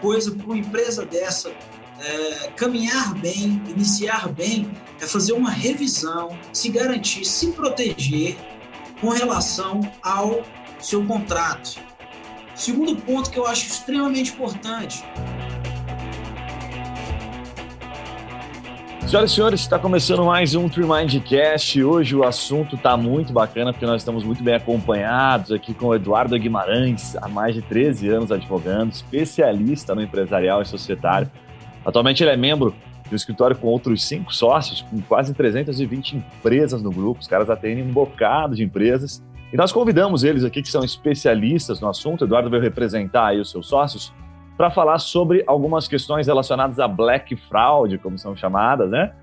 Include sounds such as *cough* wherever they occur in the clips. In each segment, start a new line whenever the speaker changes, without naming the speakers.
coisa para uma empresa dessa é, caminhar bem, iniciar bem, é fazer uma revisão, se garantir, se proteger com relação ao seu contrato. Segundo ponto que eu acho extremamente importante.
Senhoras e senhores, está começando mais um Tremindcast. Hoje o assunto está muito bacana porque nós estamos muito bem acompanhados aqui com o Eduardo Guimarães, há mais de 13 anos advogando, especialista no empresarial e societário. Atualmente ele é membro de um escritório com outros cinco sócios, com quase 320 empresas no grupo. Os caras atendem um bocado de empresas e nós convidamos eles aqui, que são especialistas no assunto, Eduardo veio representar aí os seus sócios, para falar sobre algumas questões relacionadas a Black Fraud, como são chamadas, né?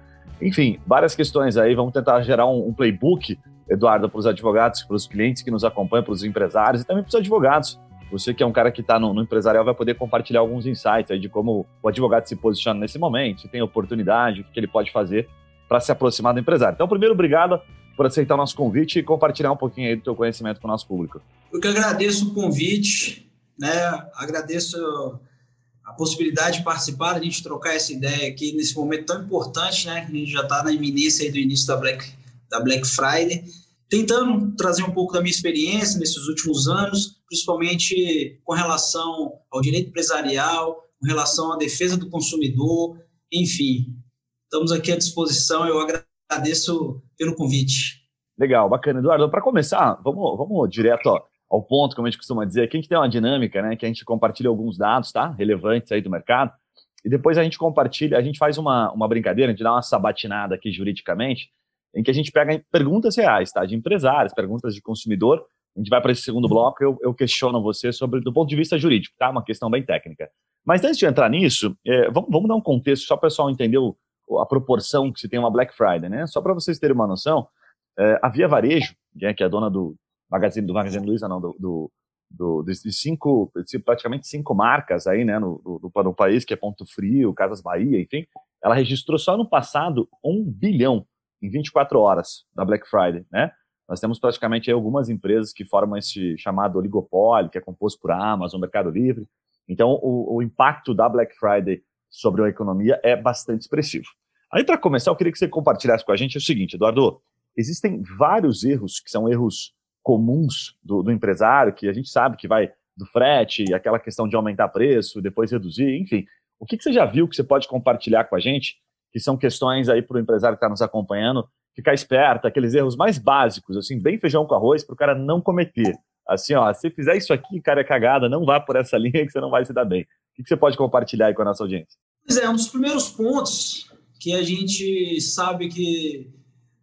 Enfim, várias questões aí. Vamos tentar gerar um, um playbook, Eduardo, para os advogados, para os clientes que nos acompanham, para os empresários e também para os advogados. Você que é um cara que está no, no, empresarial vai poder compartilhar alguns insights aí de como o advogado se posiciona nesse momento, se tem oportunidade, o que ele pode fazer para se aproximar do empresário. Então, primeiro, obrigado por aceitar o nosso convite e compartilhar um pouquinho aí do teu conhecimento com o nosso público.
Eu que agradeço o convite, né? Agradeço a possibilidade de participar, a gente trocar essa ideia aqui nesse momento tão importante, né? A gente já está na iminência do início da Black, da Black Friday, tentando trazer um pouco da minha experiência nesses últimos anos, principalmente com relação ao direito empresarial, com relação à defesa do consumidor, enfim. Estamos aqui à disposição, eu agradeço pelo convite.
Legal, bacana. Eduardo, para começar, vamos, vamos direto ó, ao ponto, como a gente costuma dizer. Aqui a gente tem uma dinâmica, né? Que a gente compartilha alguns dados, tá? Relevantes aí do mercado. E depois a gente compartilha, a gente faz uma, uma brincadeira, a gente dá uma sabatinada aqui juridicamente, em que a gente pega perguntas reais, tá? De empresários, perguntas de consumidor. A gente vai para esse segundo bloco, eu, eu questiono você sobre do ponto de vista jurídico, tá? Uma questão bem técnica. Mas antes de entrar nisso, é, vamos, vamos dar um contexto, só para o pessoal entender o, a proporção que se tem uma Black Friday, né? Só para vocês terem uma noção, é, a Via Varejo, né, que é a dona do Magazine, do Magazine Luiza, não, do, do, do de cinco, praticamente cinco marcas aí, né, no, no, no, país, que é Ponto Frio, Casas Bahia, enfim, ela registrou só no passado um bilhão em 24 horas da Black Friday, né? Nós temos praticamente algumas empresas que formam esse chamado oligopólio, que é composto por Amazon, Mercado Livre. Então, o, o impacto da Black Friday sobre a economia é bastante expressivo. Aí, para começar, eu queria que você compartilhasse com a gente o seguinte, Eduardo: existem vários erros que são erros comuns do, do empresário, que a gente sabe que vai do frete, aquela questão de aumentar preço, depois reduzir, enfim. O que, que você já viu que você pode compartilhar com a gente, que são questões aí para o empresário que está nos acompanhando, ficar esperto, aqueles erros mais básicos, assim, bem feijão com arroz, para o cara não cometer. Assim, ó, se fizer isso aqui, cara, é cagada, não vá por essa *laughs* linha que você não vai se dar bem. O que você pode compartilhar aí com a nossa audiência?
Pois é, um dos primeiros pontos que a gente sabe que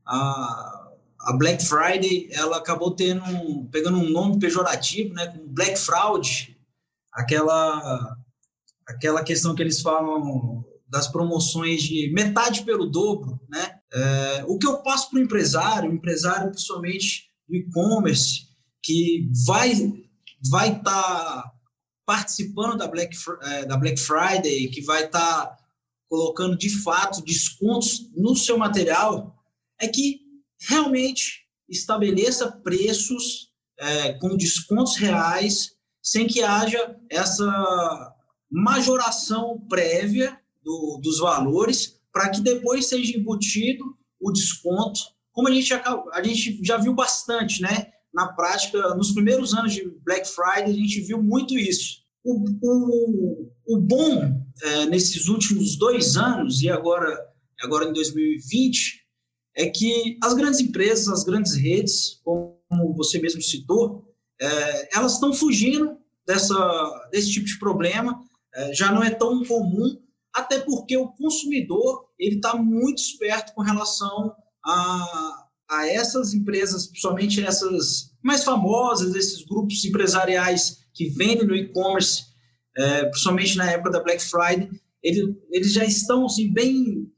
a, a Black Friday ela acabou tendo pegando um nome pejorativo, né, como Black Fraud, aquela aquela questão que eles falam das promoções de metade pelo dobro, né? É, o que eu passo para o empresário, o empresário principalmente do e-commerce, que vai vai estar tá participando da Black, é, da Black Friday, que vai estar tá colocando de fato descontos no seu material, é que realmente estabeleça preços é, com descontos reais, sem que haja essa majoração prévia do, dos valores, para que depois seja embutido o desconto, como a gente, já, a gente já viu bastante, né? Na prática, nos primeiros anos de Black Friday, a gente viu muito isso o, o, o bom é, nesses últimos dois anos, e agora, agora em 2020, é que as grandes empresas, as grandes redes, como você mesmo citou, é, elas estão fugindo dessa, desse tipo de problema, é, já não é tão comum, até porque o consumidor ele está muito esperto com relação a, a essas empresas, principalmente essas mais famosas, esses grupos empresariais que vendem no e-commerce, é, principalmente na época da Black Friday, ele, eles já estão assim, bem,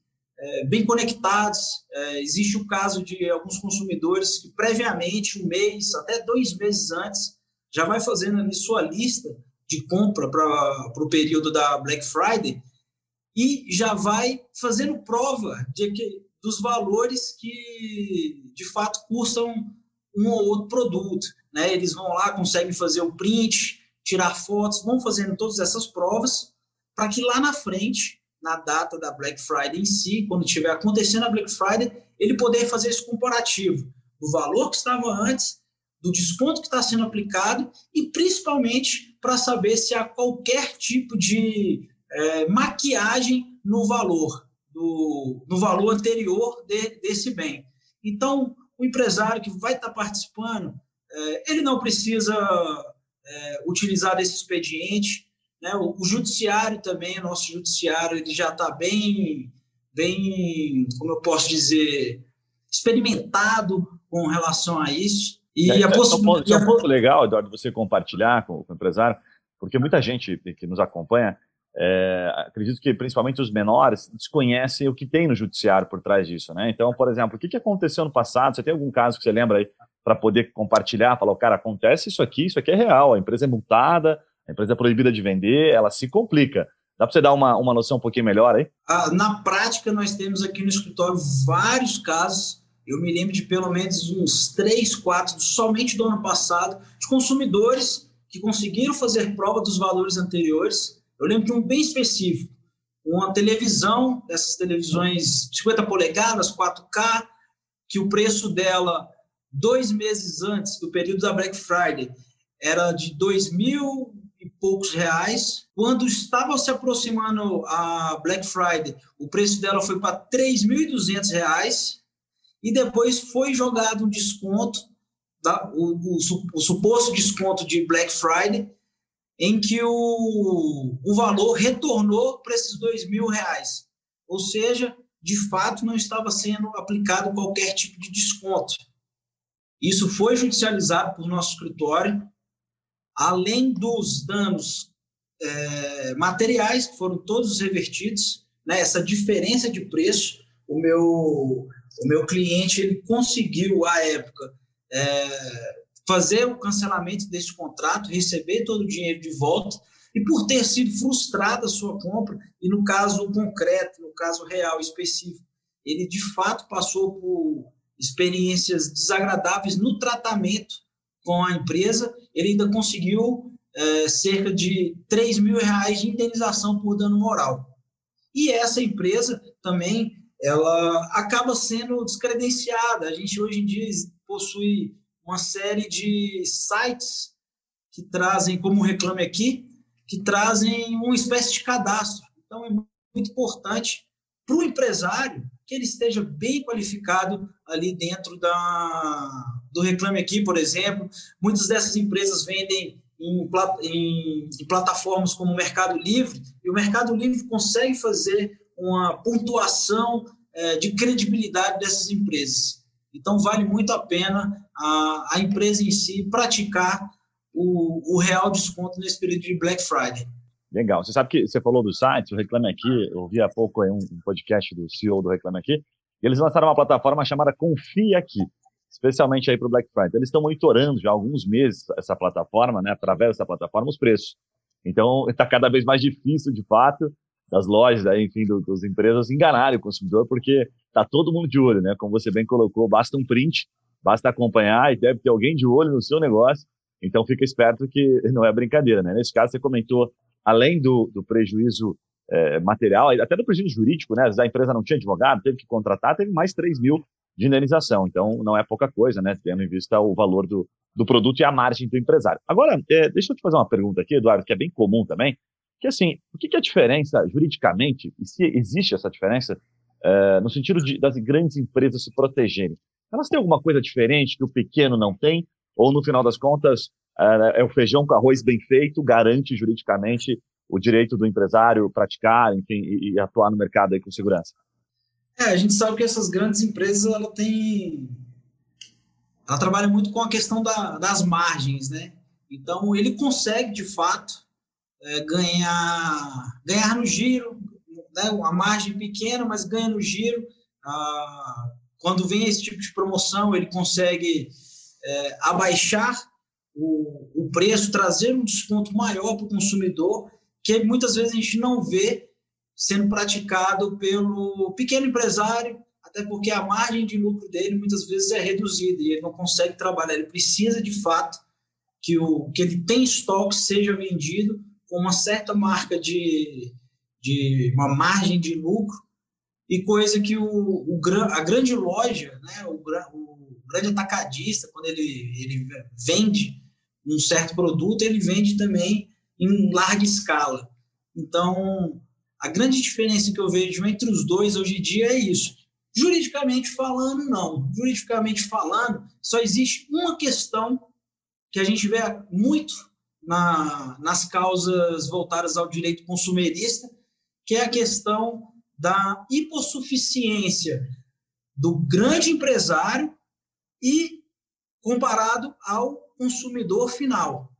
é, bem conectados. É, existe o caso de alguns consumidores que previamente, um mês, até dois meses antes, já vai fazendo ali sua lista de compra para o período da Black Friday e já vai fazendo prova de que, dos valores que de fato custam um ou outro produto. Né? Eles vão lá, conseguem fazer o print, tirar fotos, vão fazendo todas essas provas para que lá na frente, na data da Black Friday em si, quando estiver acontecendo a Black Friday, ele poder fazer esse comparativo do valor que estava antes, do desconto que está sendo aplicado e principalmente para saber se há qualquer tipo de é, maquiagem no valor, do, no valor anterior de, desse bem. Então, o empresário que vai estar tá participando, é, ele não precisa é, utilizar esse expediente. Né? O, o, judiciário também, o nosso judiciário, ele já está bem, bem, como eu posso dizer, experimentado com relação a isso.
E, é, a possibilidade. É ponto legal, Eduardo, você compartilhar com, com o empresário, porque muita gente que nos acompanha é, acredito que principalmente os menores desconhecem o que tem no judiciário por trás disso, né? Então, por exemplo, o que aconteceu no passado? Você tem algum caso que você lembra aí para poder compartilhar? Falar, cara, acontece isso aqui, isso aqui é real, a empresa é multada, a empresa é proibida de vender, ela se complica. Dá para você dar uma, uma noção um pouquinho melhor aí?
Ah, na prática, nós temos aqui no escritório vários casos. Eu me lembro de pelo menos uns três, quatro, somente do ano passado, de consumidores que conseguiram fazer prova dos valores anteriores eu lembro de um bem específico, uma televisão, dessas televisões 50 polegadas, 4K, que o preço dela, dois meses antes do período da Black Friday, era de dois mil poucos reais. Quando estava se aproximando a Black Friday, o preço dela foi para 3.200 reais e depois foi jogado um desconto, tá? o, o, o suposto desconto de Black Friday, em que o, o valor retornou para esses mil reais. Ou seja, de fato, não estava sendo aplicado qualquer tipo de desconto. Isso foi judicializado por nosso escritório, além dos danos é, materiais, que foram todos revertidos, né, essa diferença de preço, o meu, o meu cliente ele conseguiu, à época, é, fazer o cancelamento desse contrato, receber todo o dinheiro de volta, e por ter sido frustrada a sua compra, e no caso concreto, no caso real específico, ele de fato passou por experiências desagradáveis no tratamento com a empresa, ele ainda conseguiu é, cerca de 3 mil reais de indenização por dano moral. E essa empresa também ela acaba sendo descredenciada. A gente hoje em dia possui uma série de sites que trazem, como Reclame Aqui, que trazem uma espécie de cadastro. Então, é muito importante para o empresário que ele esteja bem qualificado ali dentro da, do Reclame Aqui, por exemplo. Muitas dessas empresas vendem em, em, em plataformas como o Mercado Livre, e o Mercado Livre consegue fazer uma pontuação é, de credibilidade dessas empresas. Então, vale muito a pena a, a empresa em si praticar o, o real desconto nesse período de Black Friday.
Legal. Você sabe que você falou do site, o Reclame Aqui, eu ouvi há pouco um podcast do CEO do Reclame Aqui, e eles lançaram uma plataforma chamada Confia Aqui, especialmente aí para o Black Friday. Eles estão monitorando já há alguns meses essa plataforma, né, através dessa plataforma, os preços. Então, está cada vez mais difícil, de fato, das lojas, aí, enfim, do, das empresas enganarem o consumidor, porque está todo mundo de olho, né? Como você bem colocou, basta um print, basta acompanhar e deve ter alguém de olho no seu negócio. Então, fica esperto que não é brincadeira, né? Nesse caso, você comentou, além do, do prejuízo é, material, até do prejuízo jurídico, né? A empresa não tinha advogado, teve que contratar, teve mais 3 mil de indenização. Então, não é pouca coisa, né? Tendo em vista o valor do, do produto e a margem do empresário. Agora, é, deixa eu te fazer uma pergunta aqui, Eduardo, que é bem comum também que assim, o que, é a diferença juridicamente, e se existe essa diferença, é, no sentido de, das grandes empresas se protegerem? Elas têm alguma coisa diferente que o pequeno não tem? Ou, no final das contas, é, é o feijão com arroz bem feito, garante juridicamente o direito do empresário praticar, enfim, e, e atuar no mercado aí com segurança?
É, a gente sabe que essas grandes empresas, ela tem... Ela trabalha muito com a questão da, das margens, né? Então, ele consegue, de fato, é, ganhar, ganhar no giro, né, uma margem pequena, mas ganha no giro. Ah, quando vem esse tipo de promoção, ele consegue é, abaixar o, o preço, trazer um desconto maior para o consumidor, que muitas vezes a gente não vê sendo praticado pelo pequeno empresário, até porque a margem de lucro dele muitas vezes é reduzida e ele não consegue trabalhar. Ele precisa de fato que o que ele tem estoque seja vendido com uma certa marca de, de uma margem de lucro, e coisa que o, o a grande loja, né, o, o grande atacadista, quando ele, ele vende um certo produto, ele vende também em larga escala. Então, a grande diferença que eu vejo entre os dois hoje em dia é isso. Juridicamente falando, não. Juridicamente falando, só existe uma questão que a gente vê muito na, nas causas voltadas ao direito consumerista, que é a questão da hipossuficiência do grande empresário e comparado ao consumidor final.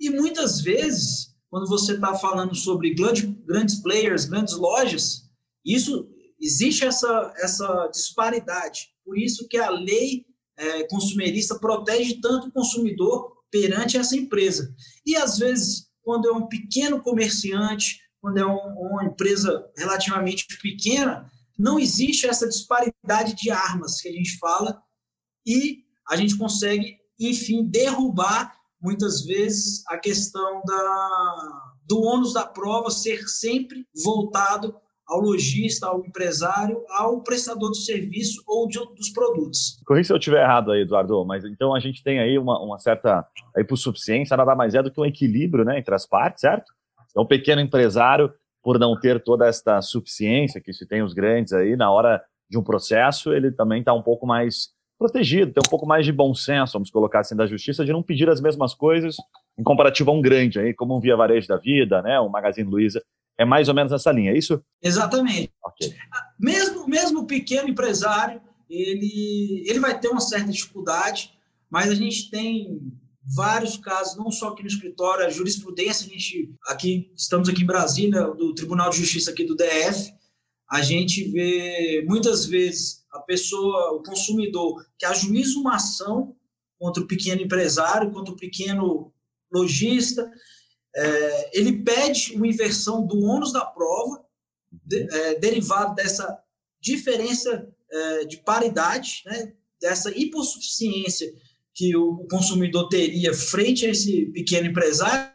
E muitas vezes, quando você está falando sobre grandes players, grandes lojas, isso existe essa, essa disparidade. Por isso que a lei é, consumerista protege tanto o consumidor perante essa empresa. E às vezes, quando é um pequeno comerciante, quando é um, uma empresa relativamente pequena, não existe essa disparidade de armas que a gente fala e a gente consegue, enfim, derrubar muitas vezes a questão da, do ônus da prova ser sempre voltado ao lojista, ao empresário, ao prestador do serviço ou de, dos produtos.
Corri se eu estiver errado aí, Eduardo, mas então a gente tem aí uma, uma certa hipossuficiência, nada mais é do que um equilíbrio né, entre as partes, certo? Então, o pequeno empresário, por não ter toda esta suficiência que se tem os grandes aí, na hora de um processo, ele também está um pouco mais protegido, tem um pouco mais de bom senso, vamos colocar assim, da justiça, de não pedir as mesmas coisas em comparativo a um grande, aí, como um Via Varejo da Vida, né, um Magazine Luiza, é mais ou menos essa linha, é isso?
Exatamente. Okay. Mesmo, mesmo o pequeno empresário, ele, ele vai ter uma certa dificuldade, mas a gente tem vários casos, não só aqui no escritório, a jurisprudência, a gente aqui estamos aqui em Brasília, do Tribunal de Justiça aqui do DF, a gente vê muitas vezes a pessoa, o consumidor, que ajuiza uma ação contra o pequeno empresário, contra o pequeno lojista, é, ele pede uma inversão do ônus da prova, de, é, derivado dessa diferença é, de paridade, né, dessa hipossuficiência que o consumidor teria frente a esse pequeno empresário,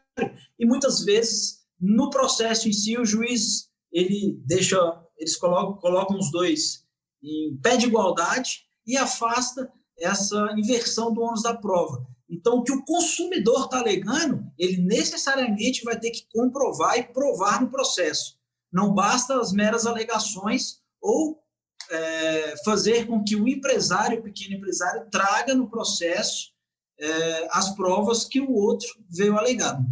e muitas vezes no processo em si o juiz ele deixa, eles colocam, colocam os dois em pé de igualdade e afasta essa inversão do ônus da prova. Então, o que o consumidor está alegando, ele necessariamente vai ter que comprovar e provar no processo. Não basta as meras alegações ou é, fazer com que o empresário, o pequeno empresário, traga no processo é, as provas que o outro veio alegando.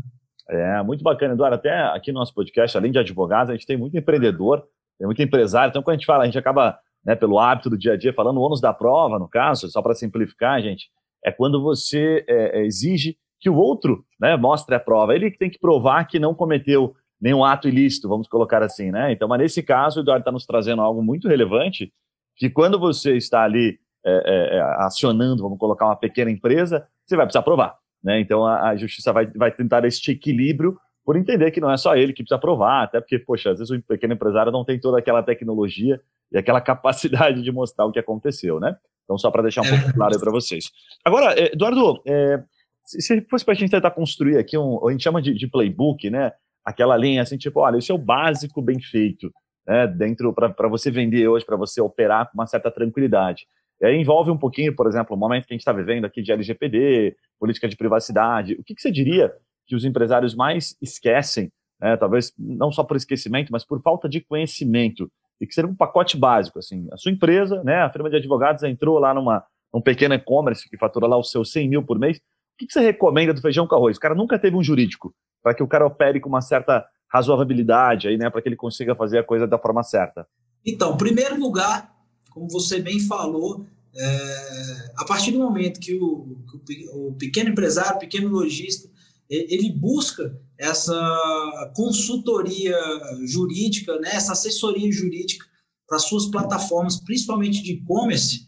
É, muito bacana, Eduardo. Até aqui no nosso podcast, além de advogados, a gente tem muito empreendedor, tem muito empresário. Então, quando a gente fala, a gente acaba, né, pelo hábito do dia a dia, falando o ônus da prova, no caso, só para simplificar, gente, é quando você é, é, exige que o outro né, mostre a prova. Ele tem que provar que não cometeu nenhum ato ilícito, vamos colocar assim, né? Então, mas nesse caso, o Eduardo está nos trazendo algo muito relevante, que quando você está ali é, é, é, acionando, vamos colocar uma pequena empresa, você vai precisar provar, né? Então, a, a, justiça vai, vai tentar este equilíbrio por entender que não é só ele que precisa provar, até porque, poxa, às vezes o pequeno empresário não tem toda aquela tecnologia e aquela *laughs* capacidade de mostrar o que aconteceu, né? Então, só para deixar um é. pouco claro para vocês. Agora, é, Eduardo, é, se fosse para a gente tentar construir aqui um, a gente chama de, de playbook, né? aquela linha assim, tipo, olha, isso é o básico bem feito, né, dentro para você vender hoje, para você operar com uma certa tranquilidade. E aí envolve um pouquinho, por exemplo, o momento que a gente está vivendo aqui de LGPD, política de privacidade. O que, que você diria que os empresários mais esquecem, né, talvez não só por esquecimento, mas por falta de conhecimento, e que seria um pacote básico, assim, a sua empresa, né, a firma de advogados entrou lá numa um pequeno e-commerce que fatura lá os seus 100 mil por mês, o que, que você recomenda do feijão com arroz? O cara nunca teve um jurídico para que o cara opere com uma certa razoabilidade aí, né, para que ele consiga fazer a coisa da forma certa?
Então, em primeiro lugar, como você bem falou, é, a partir do momento que o, que o, pequeno empresário, o pequeno lojista, ele busca essa consultoria jurídica, né, essa assessoria jurídica para suas plataformas, principalmente de e-commerce,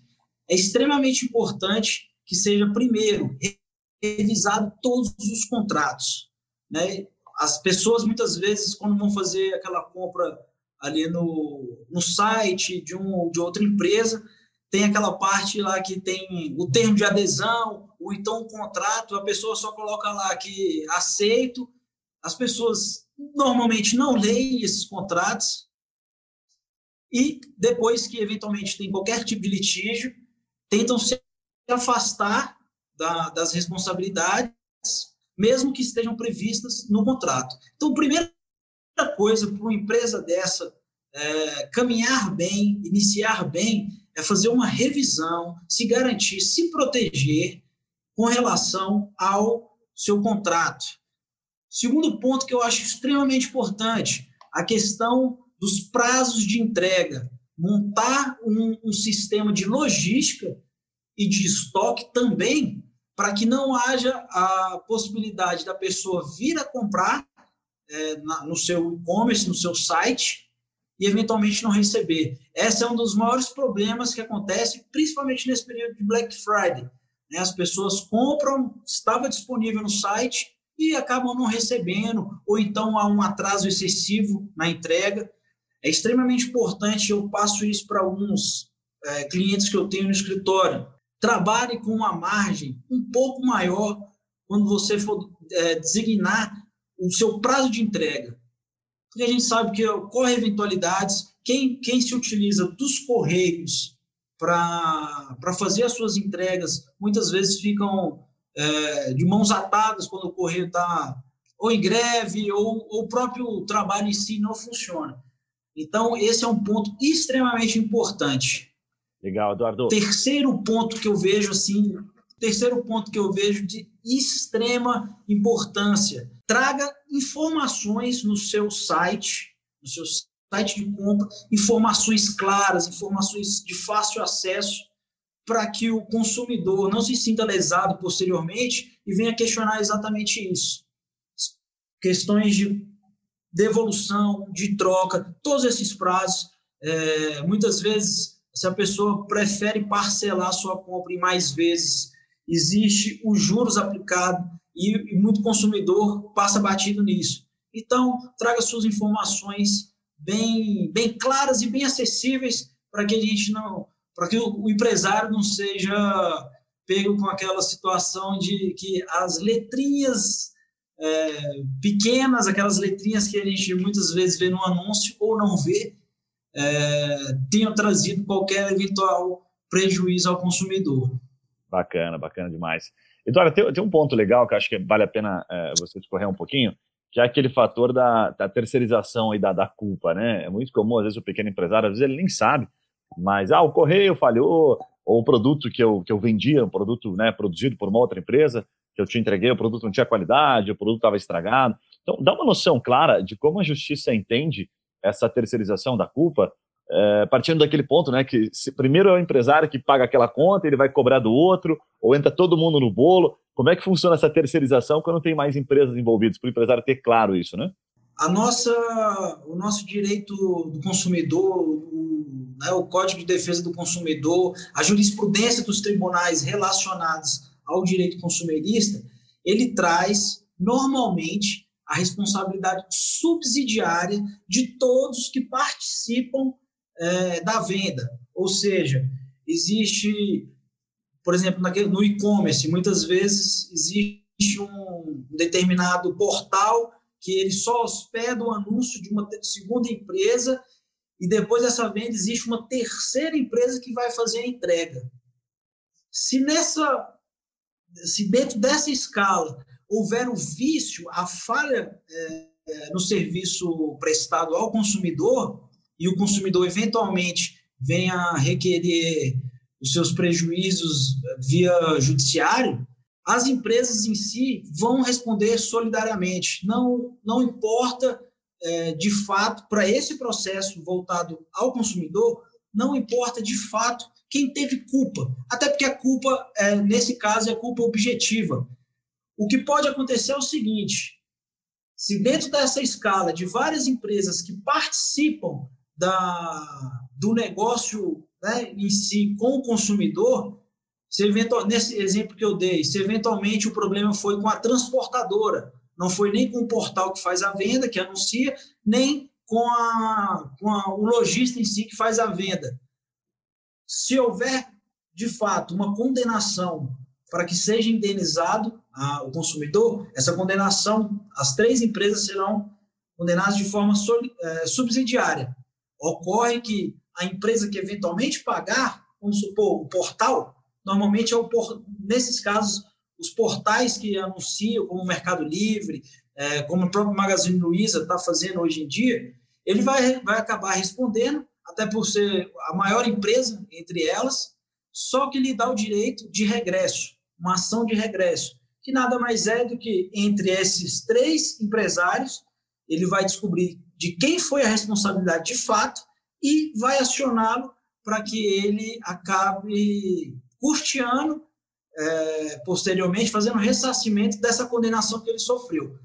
é extremamente importante que seja, primeiro, revisado todos os contratos. Né? As pessoas, muitas vezes, quando vão fazer aquela compra ali no, no site de, um, de outra empresa, tem aquela parte lá que tem o termo de adesão, ou então o contrato, a pessoa só coloca lá que aceito. As pessoas normalmente não leem esses contratos e depois que eventualmente tem qualquer tipo de litígio, tentam se afastar da, das responsabilidades, mesmo que estejam previstas no contrato. Então, primeira coisa para uma empresa dessa é, caminhar bem, iniciar bem, é fazer uma revisão, se garantir, se proteger com relação ao seu contrato. Segundo ponto que eu acho extremamente importante, a questão dos prazos de entrega. Montar um, um sistema de logística e de estoque também, para que não haja a possibilidade da pessoa vir a comprar é, na, no seu e-commerce, no seu site, e eventualmente não receber. Esse é um dos maiores problemas que acontece, principalmente nesse período de Black Friday. Né? As pessoas compram, estava disponível no site e acabam não recebendo, ou então há um atraso excessivo na entrega. É extremamente importante, eu passo isso para alguns é, clientes que eu tenho no escritório. Trabalhe com uma margem um pouco maior quando você for é, designar o seu prazo de entrega. Porque a gente sabe que ocorre eventualidades, quem, quem se utiliza dos correios para fazer as suas entregas, muitas vezes ficam é, de mãos atadas quando o correio está ou em greve ou, ou o próprio trabalho em si não funciona. Então, esse é um ponto extremamente importante.
Legal, Eduardo.
Terceiro ponto que eu vejo assim, terceiro ponto que eu vejo de extrema importância. Traga informações no seu site, no seu site de compra, informações claras, informações de fácil acesso, para que o consumidor não se sinta lesado posteriormente e venha questionar exatamente isso. Questões de devolução, de troca, todos esses prazos. É, muitas vezes, se a pessoa prefere parcelar sua compra em mais vezes, existe os juros aplicados e, e muito consumidor passa batido nisso. Então, traga suas informações bem, bem claras e bem acessíveis para que a gente não, para que o, empresário não seja pego com aquela situação de que as letrinhas é, pequenas, aquelas letrinhas que a gente muitas vezes vê no anúncio ou não vê, é, tenham trazido qualquer eventual prejuízo ao consumidor.
Bacana, bacana demais. Eduardo, tem, tem um ponto legal que acho que vale a pena é, você discorrer um pouquinho, que é aquele fator da, da terceirização e da, da culpa, né? É muito comum, às vezes, o pequeno empresário, às vezes ele nem sabe, mas, ah, o correio falhou, ou o produto que eu, que eu vendia, um produto né, produzido por uma outra empresa, que eu te entreguei, o produto não tinha qualidade, o produto estava estragado. Então, dá uma noção clara de como a justiça entende essa terceirização da culpa, é, partindo daquele ponto, né, que primeiro é o empresário que paga aquela conta, ele vai cobrar do outro, ou entra todo mundo no bolo. Como é que funciona essa terceirização quando tem mais empresas envolvidas? Para o empresário ter claro isso, né?
A nossa, o nosso direito do consumidor, o, né, o Código de Defesa do Consumidor, a jurisprudência dos tribunais relacionados ao direito consumerista, ele traz normalmente a responsabilidade subsidiária de todos que participam é, da venda. Ou seja, existe, por exemplo, no e-commerce, muitas vezes existe um determinado portal que ele só hospeda o anúncio de uma segunda empresa e depois dessa venda existe uma terceira empresa que vai fazer a entrega. Se nessa se dentro dessa escala houver o vício, a falha é, é, no serviço prestado ao consumidor, e o consumidor eventualmente venha requerer os seus prejuízos via judiciário, as empresas em si vão responder solidariamente. Não, não importa, é, de fato, para esse processo voltado ao consumidor, não importa de fato quem teve culpa. Até porque a culpa, é, nesse caso, é culpa objetiva. O que pode acontecer é o seguinte: se dentro dessa escala de várias empresas que participam da, do negócio né, em si com o consumidor, se eventual, nesse exemplo que eu dei, se eventualmente o problema foi com a transportadora, não foi nem com o portal que faz a venda, que anuncia, nem com, a, com a, o lojista em si que faz a venda se houver, de fato, uma condenação para que seja indenizado a, o consumidor, essa condenação, as três empresas serão condenadas de forma é, subsidiária. Ocorre que a empresa que eventualmente pagar, vamos supor, o portal, normalmente é o por, nesses casos os portais que anunciam, como o Mercado Livre, é, como o próprio Magazine Luiza está fazendo hoje em dia, ele vai, vai acabar respondendo, até por ser a maior empresa entre elas, só que lhe dá o direito de regresso, uma ação de regresso, que nada mais é do que entre esses três empresários, ele vai descobrir de quem foi a responsabilidade de fato e vai acioná-lo para que ele acabe custeando é, posteriormente, fazendo ressarcimento dessa condenação que ele sofreu.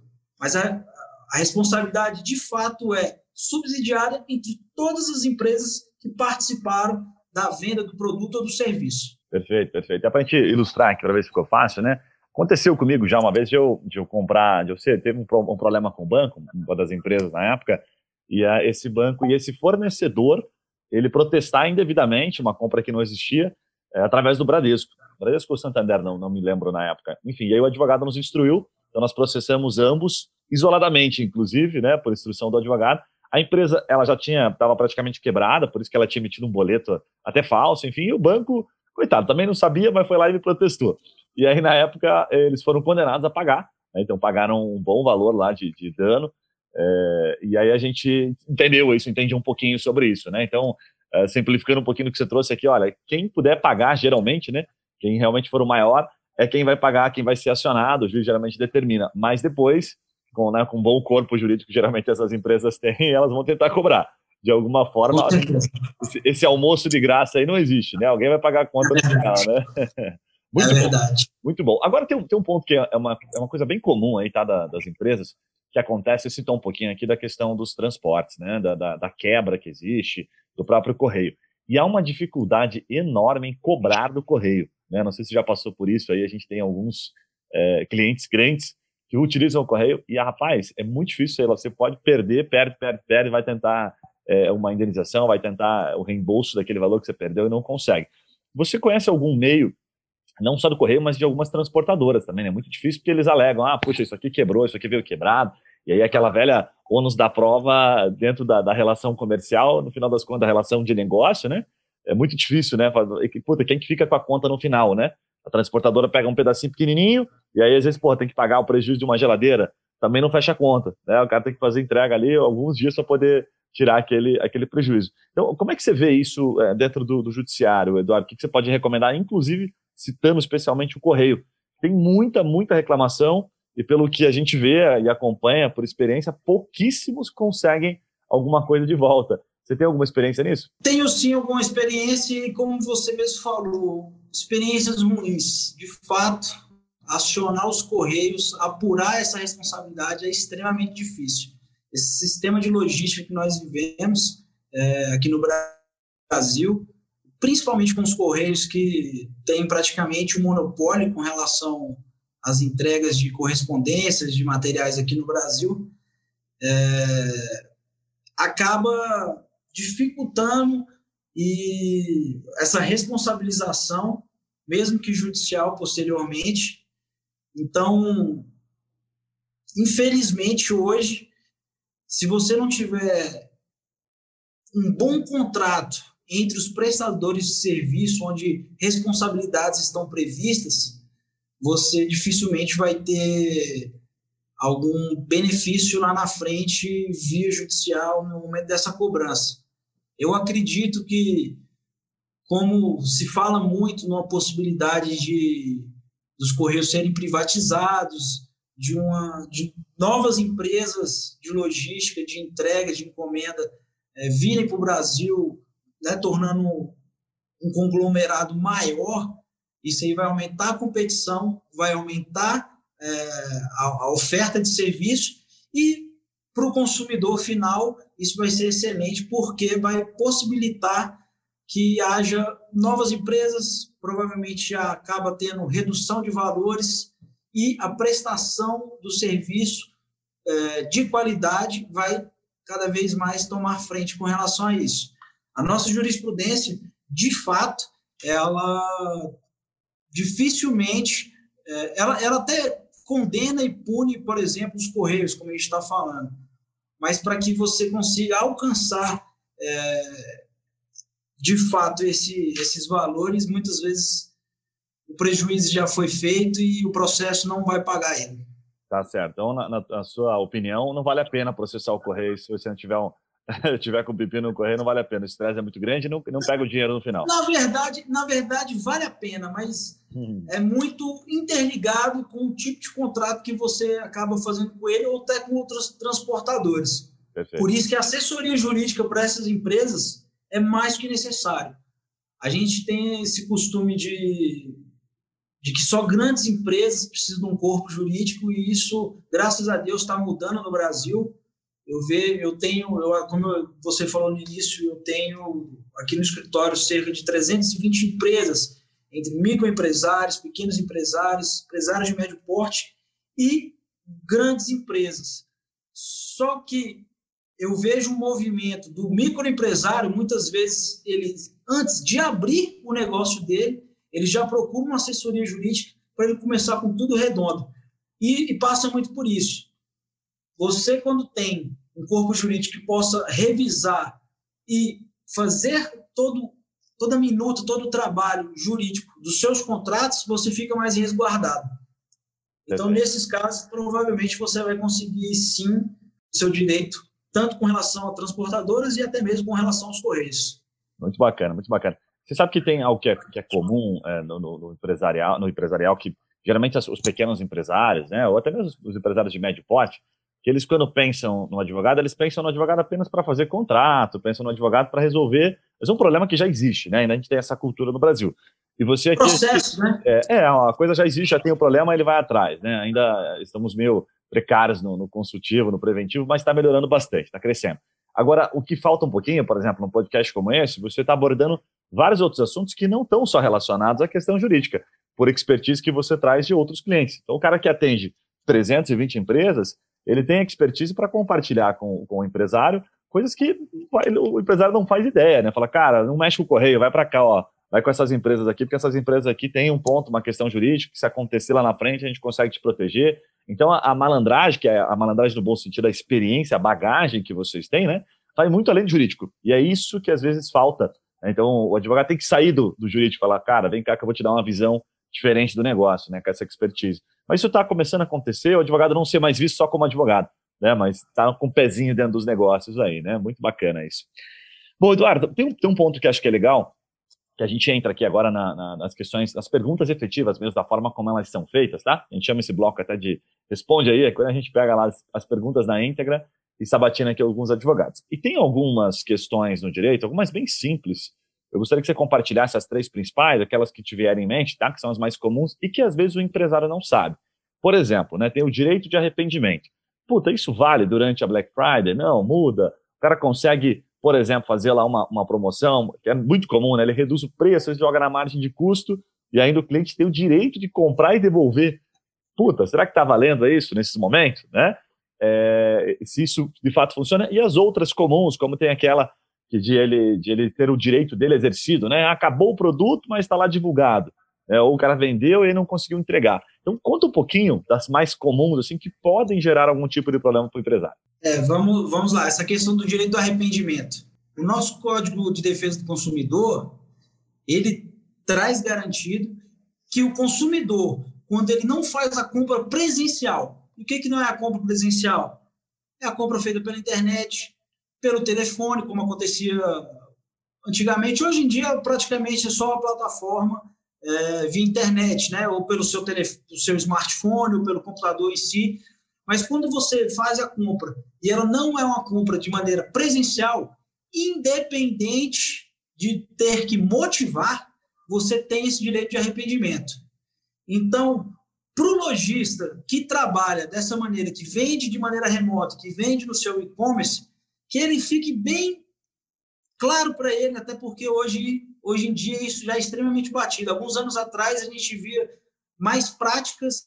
Mas a, a responsabilidade, de fato, é subsidiária entre todas as empresas que participaram da venda do produto ou do serviço.
Perfeito, perfeito. É para a gente ilustrar aqui, para ver se ficou fácil, né? Aconteceu comigo já uma vez de eu, de eu comprar, de eu ser, teve um, um problema com o banco, uma das empresas na época, e a, esse banco e esse fornecedor, ele protestar indevidamente uma compra que não existia é, através do Bradesco. Bradesco ou Santander, não, não me lembro na época. Enfim, aí o advogado nos instruiu, então nós processamos ambos, isoladamente, inclusive, né, por instrução do advogado. A empresa, ela já tinha, estava praticamente quebrada, por isso que ela tinha emitido um boleto até falso, enfim, e o banco, coitado, também não sabia, mas foi lá e me protestou. E aí, na época, eles foram condenados a pagar, né, então pagaram um bom valor lá de, de dano, é, e aí a gente entendeu isso, entende um pouquinho sobre isso, né? Então, é, simplificando um pouquinho do que você trouxe aqui, olha, quem puder pagar, geralmente, né? Quem realmente for o maior é quem vai pagar, quem vai ser acionado, o juiz geralmente determina. Mas depois, com, né, com um bom corpo jurídico geralmente essas empresas *laughs* têm, elas vão tentar cobrar. De alguma forma, esse, esse, almoço de graça aí não existe, né? Alguém vai pagar a conta no final, né? *laughs*
Muito é verdade.
Bom, muito bom. Agora tem, tem um ponto que é uma, é uma coisa bem comum aí, tá, da, das empresas, que acontece, eu citou um pouquinho aqui da questão dos transportes, né, da, da, da, quebra que existe, do próprio correio. E há uma dificuldade enorme em cobrar do correio. Né? Não sei se já passou por isso aí, a gente tem alguns é, clientes grandes que utilizam o correio e, ah, rapaz, é muito difícil, você pode perder, perde, perde, perde, vai tentar é, uma indenização, vai tentar o reembolso daquele valor que você perdeu e não consegue. Você conhece algum meio não só do correio, mas de algumas transportadoras também. É né? muito difícil porque eles alegam: ah, puxa, isso aqui quebrou, isso aqui veio quebrado. E aí aquela velha ônus da prova dentro da, da relação comercial, no final das contas, da relação de negócio, né? É muito difícil, né? Puta, quem que fica com a conta no final, né? A transportadora pega um pedacinho pequenininho e aí às vezes, porra, tem que pagar o prejuízo de uma geladeira. Também não fecha a conta, né? O cara tem que fazer entrega ali alguns dias para poder tirar aquele, aquele prejuízo. Então, como é que você vê isso é, dentro do, do judiciário, Eduardo? O que, que você pode recomendar, inclusive citando especialmente o Correio. Tem muita, muita reclamação e pelo que a gente vê e acompanha por experiência, pouquíssimos conseguem alguma coisa de volta. Você tem alguma experiência nisso?
Tenho sim alguma experiência e como você mesmo falou, experiências ruins. De fato, acionar os correios, apurar essa responsabilidade é extremamente difícil. Esse sistema de logística que nós vivemos é, aqui no Brasil principalmente com os Correios que têm praticamente um monopólio com relação às entregas de correspondências, de materiais aqui no Brasil, é, acaba dificultando e essa responsabilização, mesmo que judicial posteriormente. Então, infelizmente, hoje, se você não tiver um bom contrato entre os prestadores de serviço, onde responsabilidades estão previstas, você dificilmente vai ter algum benefício lá na frente via judicial no momento dessa cobrança. Eu acredito que, como se fala muito numa possibilidade de dos correios serem privatizados, de uma de novas empresas de logística, de entrega, de encomenda é, virem para o Brasil né, tornando um conglomerado maior, isso aí vai aumentar a competição, vai aumentar é, a, a, oferta de serviço e para o consumidor final isso vai ser excelente porque vai possibilitar que haja novas empresas, provavelmente acaba tendo redução de valores e a prestação do serviço é, de qualidade vai cada vez mais tomar frente com relação a isso. A nossa jurisprudência, de fato, ela dificilmente, é, ela, ela até condena e pune, por exemplo, os correios, como a gente está falando, mas para que você consiga alcançar é, de fato esse, esses valores, muitas vezes o prejuízo já foi feito e o processo não vai pagar ele.
Tá certo. Então, na, na, sua opinião, não vale a pena processar o correio se você não tiver um, *laughs* tiver com o pepino no correio, não vale a pena. O estresse é muito grande e não, não pega o dinheiro no final.
Na verdade, na verdade, vale a pena, mas hum. é muito interligado com o tipo de contrato que você acaba fazendo com ele ou até com outros transportadores. Perfeito. Por isso que a assessoria jurídica para essas empresas é mais que necessário. A gente tem esse costume de de que só grandes empresas precisam de um corpo jurídico e isso, graças a Deus, está mudando no Brasil. Eu vejo, eu tenho, eu, como você falou no início, eu tenho aqui no escritório cerca de 320 empresas, entre microempresários, pequenos empresários, empresários de médio porte e grandes empresas. Só que eu vejo um movimento do microempresário, muitas vezes ele antes de abrir o negócio dele, ele já procura uma assessoria jurídica para ele começar com tudo redondo. E, e, passa muito por isso. Você, quando tem um corpo jurídico que possa revisar e fazer todo, toda minuta, todo o trabalho jurídico dos seus contratos, você fica mais resguardado. Então, nesses casos, provavelmente você vai conseguir sim o seu direito, tanto com relação a transportadoras e até mesmo com relação aos correios.
Muito bacana, muito bacana. Você sabe que tem algo que é, que é comum é, no, no, empresarial, no empresarial, que geralmente os pequenos empresários, né, ou até mesmo os empresários de médio porte, que eles, quando pensam no advogado, eles pensam no advogado apenas para fazer contrato, pensam no advogado para resolver. Mas é um problema que já existe, né? Ainda a gente tem essa cultura no Brasil. E você aqui.
Processo, né? É,
é, a coisa já existe, já tem o um problema, ele vai atrás, né? Ainda estamos meio precários no, no consultivo, no preventivo, mas está melhorando bastante, está crescendo. Agora, o que falta um pouquinho, por exemplo, num podcast como esse, você está abordando vários outros assuntos que não estão só relacionados à questão jurídica, por expertise que você traz de outros clientes. Então, o cara que atende 320 empresas, ele tem expertise para compartilhar com, com o empresário coisas que o empresário não faz ideia, né? Fala, cara, não mexe com o correio, vai para cá, ó, vai com essas empresas aqui, porque essas empresas aqui têm um ponto, uma questão jurídica, que se acontecer lá na frente, a gente consegue te proteger. Então, a, a malandragem, que é a malandragem no bom sentido, a experiência, a bagagem que vocês têm, né? Vai muito além do jurídico. E é isso que às vezes falta. Né? Então, o advogado tem que sair do, do jurídico e falar, cara, vem cá que eu vou te dar uma visão diferente do negócio, né? Com essa expertise. Mas isso está começando a acontecer, o advogado não ser mais visto só como advogado, né? Mas está com o um pezinho dentro dos negócios aí, né? Muito bacana isso. Bom, Eduardo, tem um, tem um ponto que acho que é legal, que a gente entra aqui agora na, na, nas questões, nas perguntas efetivas mesmo, da forma como elas são feitas, tá? A gente chama esse bloco até de responde aí, é quando a gente pega lá as, as perguntas na íntegra e sabatina aqui alguns advogados. E tem algumas questões no direito, algumas bem simples. Eu gostaria que você compartilhasse as três principais, aquelas que tiverem em mente, tá? Que são as mais comuns e que às vezes o empresário não sabe. Por exemplo, né, tem o direito de arrependimento. Puta, isso vale durante a Black Friday? Não, muda. O cara consegue por exemplo, fazer lá uma, uma promoção, que é muito comum, né? Ele reduz o preço, ele joga na margem de custo e ainda o cliente tem o direito de comprar e devolver. Puta, será que está valendo isso nesses momentos, né? É, se isso de fato funciona. E as outras comuns, como tem aquela que de ele, de ele ter o direito dele exercido, né? Acabou o produto, mas está lá divulgado. É, ou o cara vendeu e não conseguiu entregar. Então, conta um pouquinho das mais comuns, assim, que podem gerar algum tipo de problema para o empresário.
É, vamos, vamos lá, essa questão do direito do arrependimento. O nosso Código de Defesa do Consumidor, ele traz garantido que o consumidor, quando ele não faz a compra presencial, o que, que não é a compra presencial? É a compra feita pela internet, pelo telefone, como acontecia antigamente. Hoje em dia, praticamente é só a plataforma é, via internet, né? ou pelo seu, telefone, seu smartphone, ou pelo computador em si. Mas quando você faz a compra e ela não é uma compra de maneira presencial, independente de ter que motivar, você tem esse direito de arrependimento. Então, para o lojista que trabalha dessa maneira, que vende de maneira remota, que vende no seu e-commerce, que ele fique bem claro para ele, até porque hoje, hoje em dia isso já é extremamente batido. Alguns anos atrás a gente via mais práticas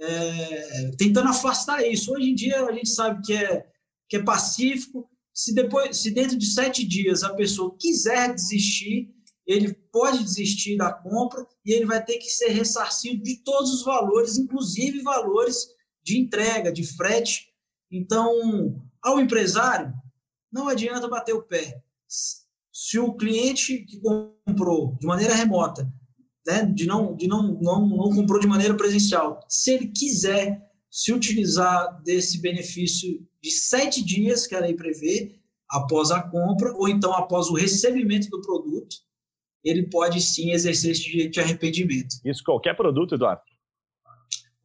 é, tentando afastar isso. Hoje em dia a gente sabe que é, que é pacífico. Se depois, se dentro de sete dias a pessoa quiser desistir, ele pode desistir da compra e ele vai ter que ser ressarcido de todos os valores, inclusive valores de entrega, de frete. Então, ao empresário, não adianta bater o pé. Se o cliente que comprou de maneira remota, né, de não, de não, não, não comprou de maneira presencial, se ele quiser se utilizar desse benefício de sete dias que a lei prevê, após a compra, ou então após o recebimento do produto, ele pode sim exercer esse direito de arrependimento.
Isso qualquer produto, Eduardo?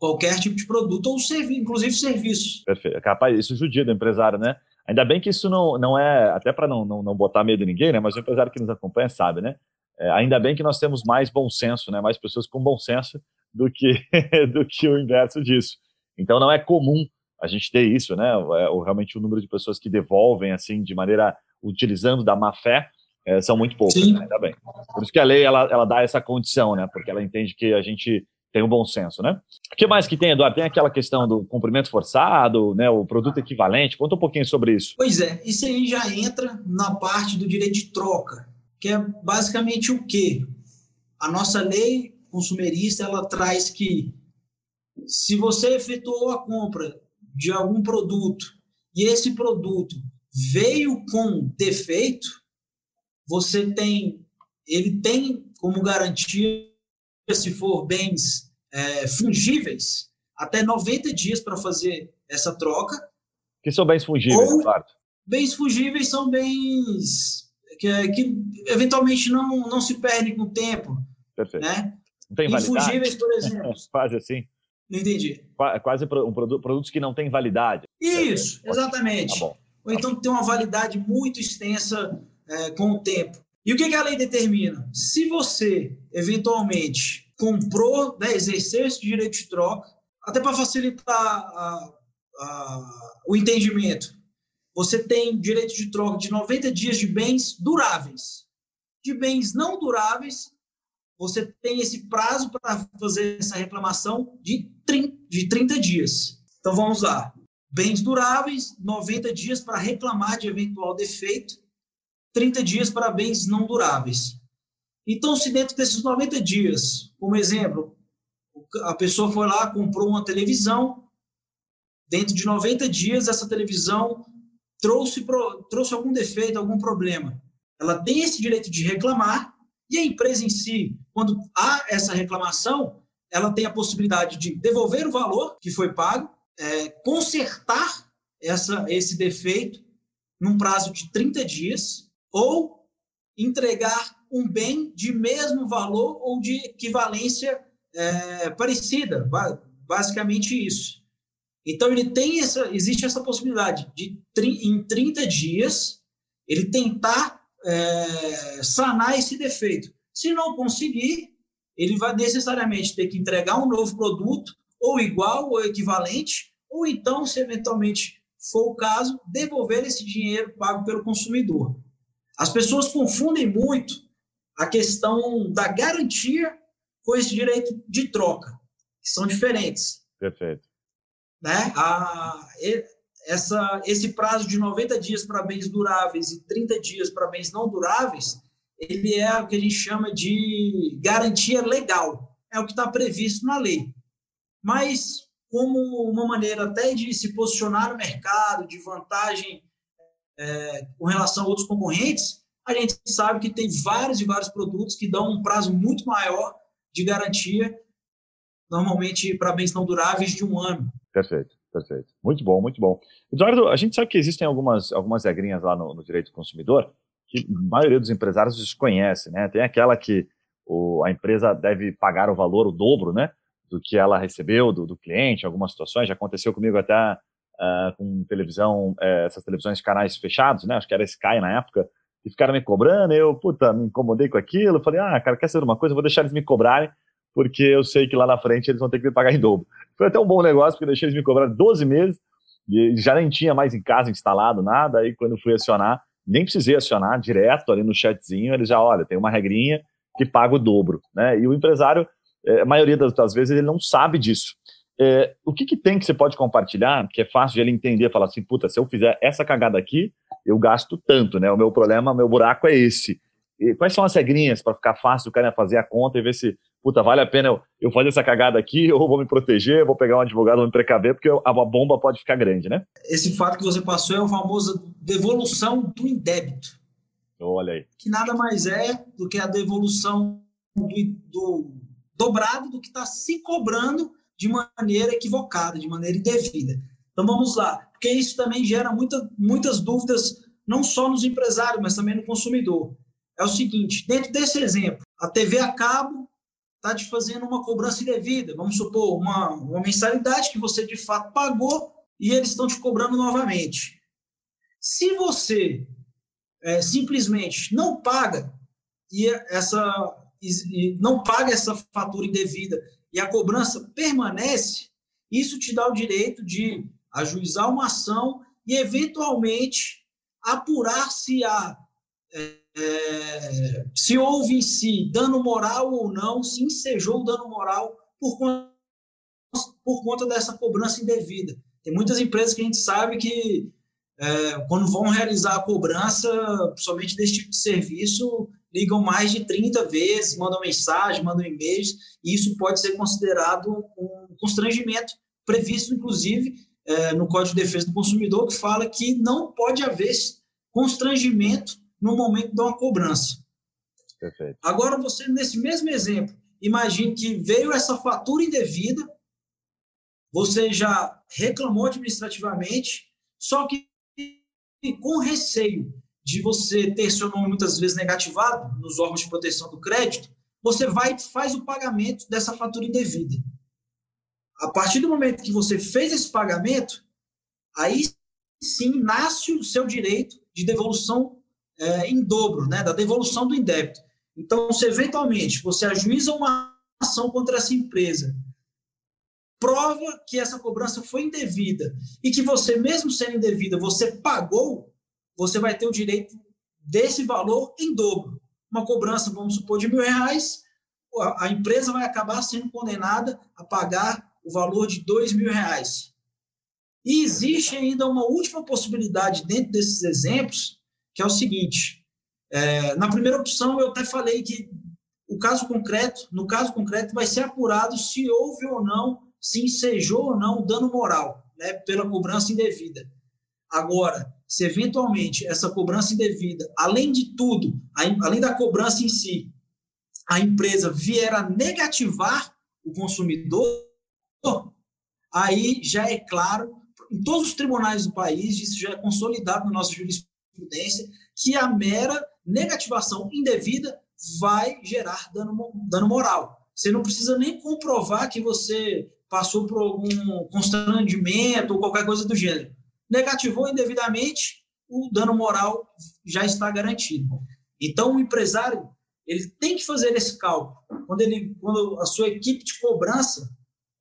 Qualquer tipo de produto, ou serviço, inclusive serviço.
Perfeito. Capaz, isso judia do empresário, né? Ainda bem que isso não, não é, até para não, não, não botar medo em ninguém, né? Mas o empresário que nos acompanha sabe, né? É, ainda bem que nós temos mais bom senso, né? Mais pessoas com bom senso do que, *laughs* do que o inverso disso. Então não é comum a gente ter isso, né? É, realmente o número de pessoas que devolvem assim de maneira utilizando da má fé é, são muito poucas, né? ainda bem. Por isso que a lei ela, ela dá essa condição, né? Porque ela entende que a gente tem um bom senso, né? O que mais que tem, Eduardo? Tem aquela questão do cumprimento forçado, né? O produto equivalente. Conta um pouquinho sobre isso.
Pois é, isso aí já entra na parte do direito de troca, que é basicamente o quê? A nossa lei consumerista ela traz que se você efetuou a compra de algum produto e esse produto veio com defeito, você tem, ele tem como garantia se for bens é, fungíveis, até 90 dias para fazer essa troca.
Que são bens fungíveis, ou, Eduardo?
Bens fungíveis são bens que, que eventualmente não, não se perdem com o tempo. Perfeito. Né?
Não tem validade?
Infungíveis, por exemplo. *laughs*
Quase assim.
Não entendi.
Quase um produto, produtos que não têm validade.
Isso, exatamente. Tá Ou então tem uma validade muito extensa é, com o tempo. E o que, que a lei determina? Se você, eventualmente, comprou, né, exerceu esse direito de troca, até para facilitar a, a, o entendimento, você tem direito de troca de 90 dias de bens duráveis. De bens não duráveis, você tem esse prazo para fazer essa reclamação de 30, de 30 dias. Então vamos lá. Bens duráveis, 90 dias para reclamar de eventual defeito 30 dias para bens não duráveis. Então, se dentro desses 90 dias, como exemplo, a pessoa foi lá, comprou uma televisão, dentro de 90 dias, essa televisão trouxe, trouxe algum defeito, algum problema. Ela tem esse direito de reclamar, e a empresa em si, quando há essa reclamação, ela tem a possibilidade de devolver o valor que foi pago, é, consertar essa, esse defeito num prazo de 30 dias, ou entregar um bem de mesmo valor ou de equivalência é, parecida, basicamente isso. Então ele tem essa, existe essa possibilidade de em 30 dias ele tentar é, sanar esse defeito. Se não conseguir, ele vai necessariamente ter que entregar um novo produto ou igual ou equivalente, ou então, se eventualmente for o caso, devolver esse dinheiro pago pelo consumidor. As pessoas confundem muito a questão da garantia com esse direito de troca, que são diferentes.
Perfeito.
Né? A, essa, esse prazo de 90 dias para bens duráveis e 30 dias para bens não duráveis, ele é o que a gente chama de garantia legal. É o que está previsto na lei. Mas, como uma maneira até de se posicionar no mercado, de vantagem é, com relação a outros concorrentes, a gente sabe que tem vários e vários produtos que dão um prazo muito maior de garantia, normalmente para bens não duráveis, de um ano.
Perfeito, perfeito. Muito bom, muito bom. Eduardo, a gente sabe que existem algumas, algumas regrinhas lá no, no direito do consumidor que a maioria dos empresários desconhece, né? Tem aquela que o, a empresa deve pagar o valor, o dobro, né? Do que ela recebeu do, do cliente, em algumas situações. Já aconteceu comigo até uh, com televisão, uh, essas televisões de canais fechados, né? Acho que era Sky na época, e ficaram me cobrando. Eu, puta, me incomodei com aquilo. Falei, ah, cara, quer saber uma coisa? Vou deixar eles me cobrarem, porque eu sei que lá na frente eles vão ter que me pagar em dobro. Foi até um bom negócio, porque eu deixei eles me cobrar 12 meses, e já nem tinha mais em casa instalado nada. Aí quando fui acionar, nem precisei acionar direto ali no chatzinho, eles já, olha, tem uma regrinha que paga o dobro, né? E o empresário, é, a maioria das, das vezes, ele não sabe disso. É, o que, que, tem que você pode compartilhar, que é fácil de ele entender, falar assim, puta, se eu fizer essa cagada aqui, eu gasto tanto, né? O meu problema, o meu buraco é esse. E quais são as regrinhas para ficar fácil o cara fazer a conta e ver se puta, vale a pena eu, eu fazer essa cagada aqui, *laughs* ou vou me proteger, vou pegar um advogado, vou me precaver, porque a, a bomba pode ficar grande, né?
Esse fato que você passou é o famoso devolução do indébito.
Olha aí.
Que nada mais é do que a devolução do, do dobrado do que está se cobrando de maneira equivocada, de maneira indevida. Então vamos lá, porque isso também gera muita, muitas dúvidas, não só nos empresários, mas também no consumidor. É o seguinte: dentro desse exemplo, a TV a cabo está te fazendo uma cobrança indevida. Vamos supor, uma, uma mensalidade que você de fato pagou e eles estão te cobrando novamente. Se você é, simplesmente não paga e essa e não paga essa fatura indevida e a cobrança permanece, isso te dá o direito de ajuizar uma ação e eventualmente apurar se há é, é, se houve em si dano moral ou não, se ensejou dano moral por conta, por conta dessa cobrança indevida. Tem muitas empresas que a gente sabe que, é, quando vão realizar a cobrança, somente desse tipo de serviço, ligam mais de 30 vezes, mandam mensagem, mandam e-mails, e isso pode ser considerado um constrangimento, previsto, inclusive, é, no Código de Defesa do Consumidor, que fala que não pode haver constrangimento no momento de uma cobrança.
Perfeito.
Agora, você, nesse mesmo exemplo, imagine que veio essa fatura indevida, você já reclamou administrativamente, só que com receio de você ter seu nome muitas vezes negativado nos órgãos de proteção do crédito, você vai e faz o pagamento dessa fatura indevida. A partir do momento que você fez esse pagamento, aí sim nasce o seu direito de devolução é, em dobro, né, da devolução do indébito. Então, se eventualmente você ajuiza uma ação contra essa empresa, prova que essa cobrança foi indevida e que você, mesmo sendo indevida, você pagou, você vai ter o direito desse valor em dobro. Uma cobrança, vamos supor, de mil reais, a, empresa vai acabar sendo condenada a pagar o valor de dois mil reais. E existe ainda uma última possibilidade dentro desses exemplos, que é o seguinte: é, na primeira opção, eu até falei que o caso concreto, no caso concreto, vai ser apurado se houve ou não, se ensejou ou não dano moral, né, pela cobrança indevida. Agora, se eventualmente essa cobrança indevida, além de tudo, além da cobrança em si, a empresa vier a negativar o consumidor, aí já é claro, em todos os tribunais do país, isso já é consolidado na nossa jurisprudência que a mera negativação indevida vai gerar dano, dano moral. Você não precisa nem comprovar que você passou por algum constrangimento ou qualquer coisa do gênero. Negativou indevidamente, o dano moral já está garantido. Então, o empresário ele tem que fazer esse cálculo. Quando, ele, quando a sua equipe de cobrança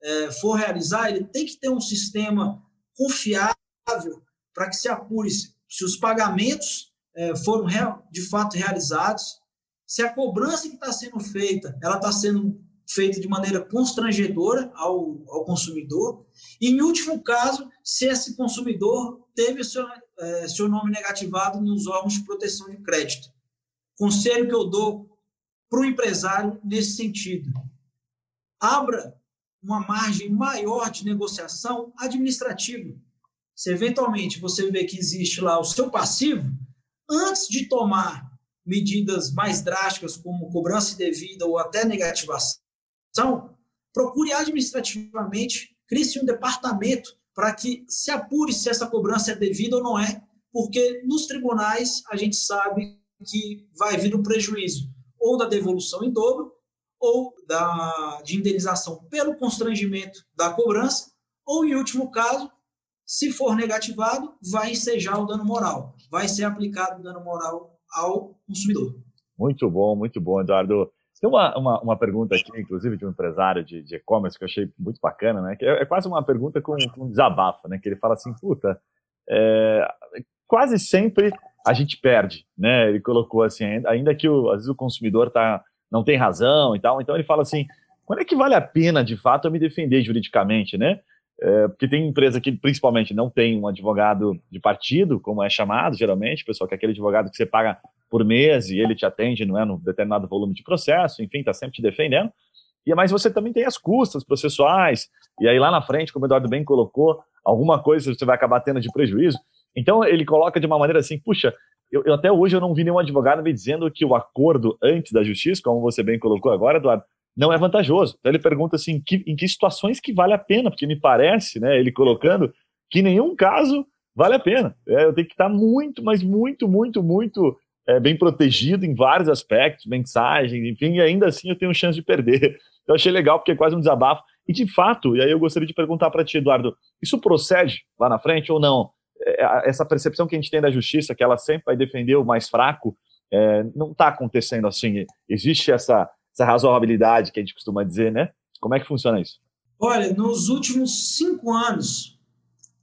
é, for realizar, ele tem que ter um sistema confiável para que se apure se os pagamentos é, foram real, de fato realizados, se a cobrança que está sendo feita, ela está sendo feita de maneira constrangedora ao, ao consumidor, e, em último caso, se esse consumidor teve seu, é, seu nome negativado nos órgãos de proteção de crédito. Conselho que eu dou para o empresário nesse sentido. Abra uma margem maior de negociação administrativa se eventualmente você vê que existe lá o seu passivo, antes de tomar medidas mais drásticas, como cobrança indevida ou até negativação, procure administrativamente, crie-se um departamento para que se apure se essa cobrança é devida ou não é, porque nos tribunais a gente sabe que vai vir o prejuízo ou da devolução em dobro ou da, de indenização pelo constrangimento da cobrança, ou, em último caso, se for negativado, vai ensejar o dano moral, vai ser aplicado o dano moral ao consumidor.
Muito bom, muito bom, Eduardo. Tem uma, uma, uma pergunta aqui, inclusive, de um empresário de e-commerce que eu achei muito bacana, né? Que é, é quase uma pergunta com, com desabafo, né? Que ele fala assim, puta, é, quase sempre a gente perde, né? Ele colocou assim, ainda que o, às vezes o consumidor tá, não tem razão e tal, então ele fala assim, quando é que vale a pena, de fato, eu me defender juridicamente, né? É, porque tem empresa que, principalmente, não tem um advogado de partido, como é chamado geralmente, pessoal, que é aquele advogado que você paga por mês e ele te atende, não é, no determinado volume de processo, enfim, está sempre te defendendo. E mas você também tem as custas processuais, e aí lá na frente, como o Eduardo bem colocou, alguma coisa você vai acabar tendo de prejuízo. Então ele coloca de uma maneira assim, puxa, eu, eu, até hoje eu não vi nenhum advogado me dizendo que o acordo antes da justiça, como você bem colocou agora, Eduardo, não é vantajoso. Então ele pergunta assim, que, em que situações que vale a pena, porque me parece, né, ele colocando que nenhum caso vale a pena. É, eu tenho que estar muito, mas muito, muito, muito é, bem protegido em vários aspectos, mensagens, enfim, e ainda assim eu tenho chance de perder. *laughs* Eu achei legal porque é quase um desabafo. E de fato, e aí eu gostaria de perguntar para ti, Eduardo, isso procede lá na frente ou não? É, essa percepção que a gente tem da justiça, que ela sempre vai defender o mais fraco, é, não está acontecendo assim. Existe essa, essa razoabilidade que a gente costuma dizer, né? Como é que funciona isso?
Olha, nos últimos cinco anos,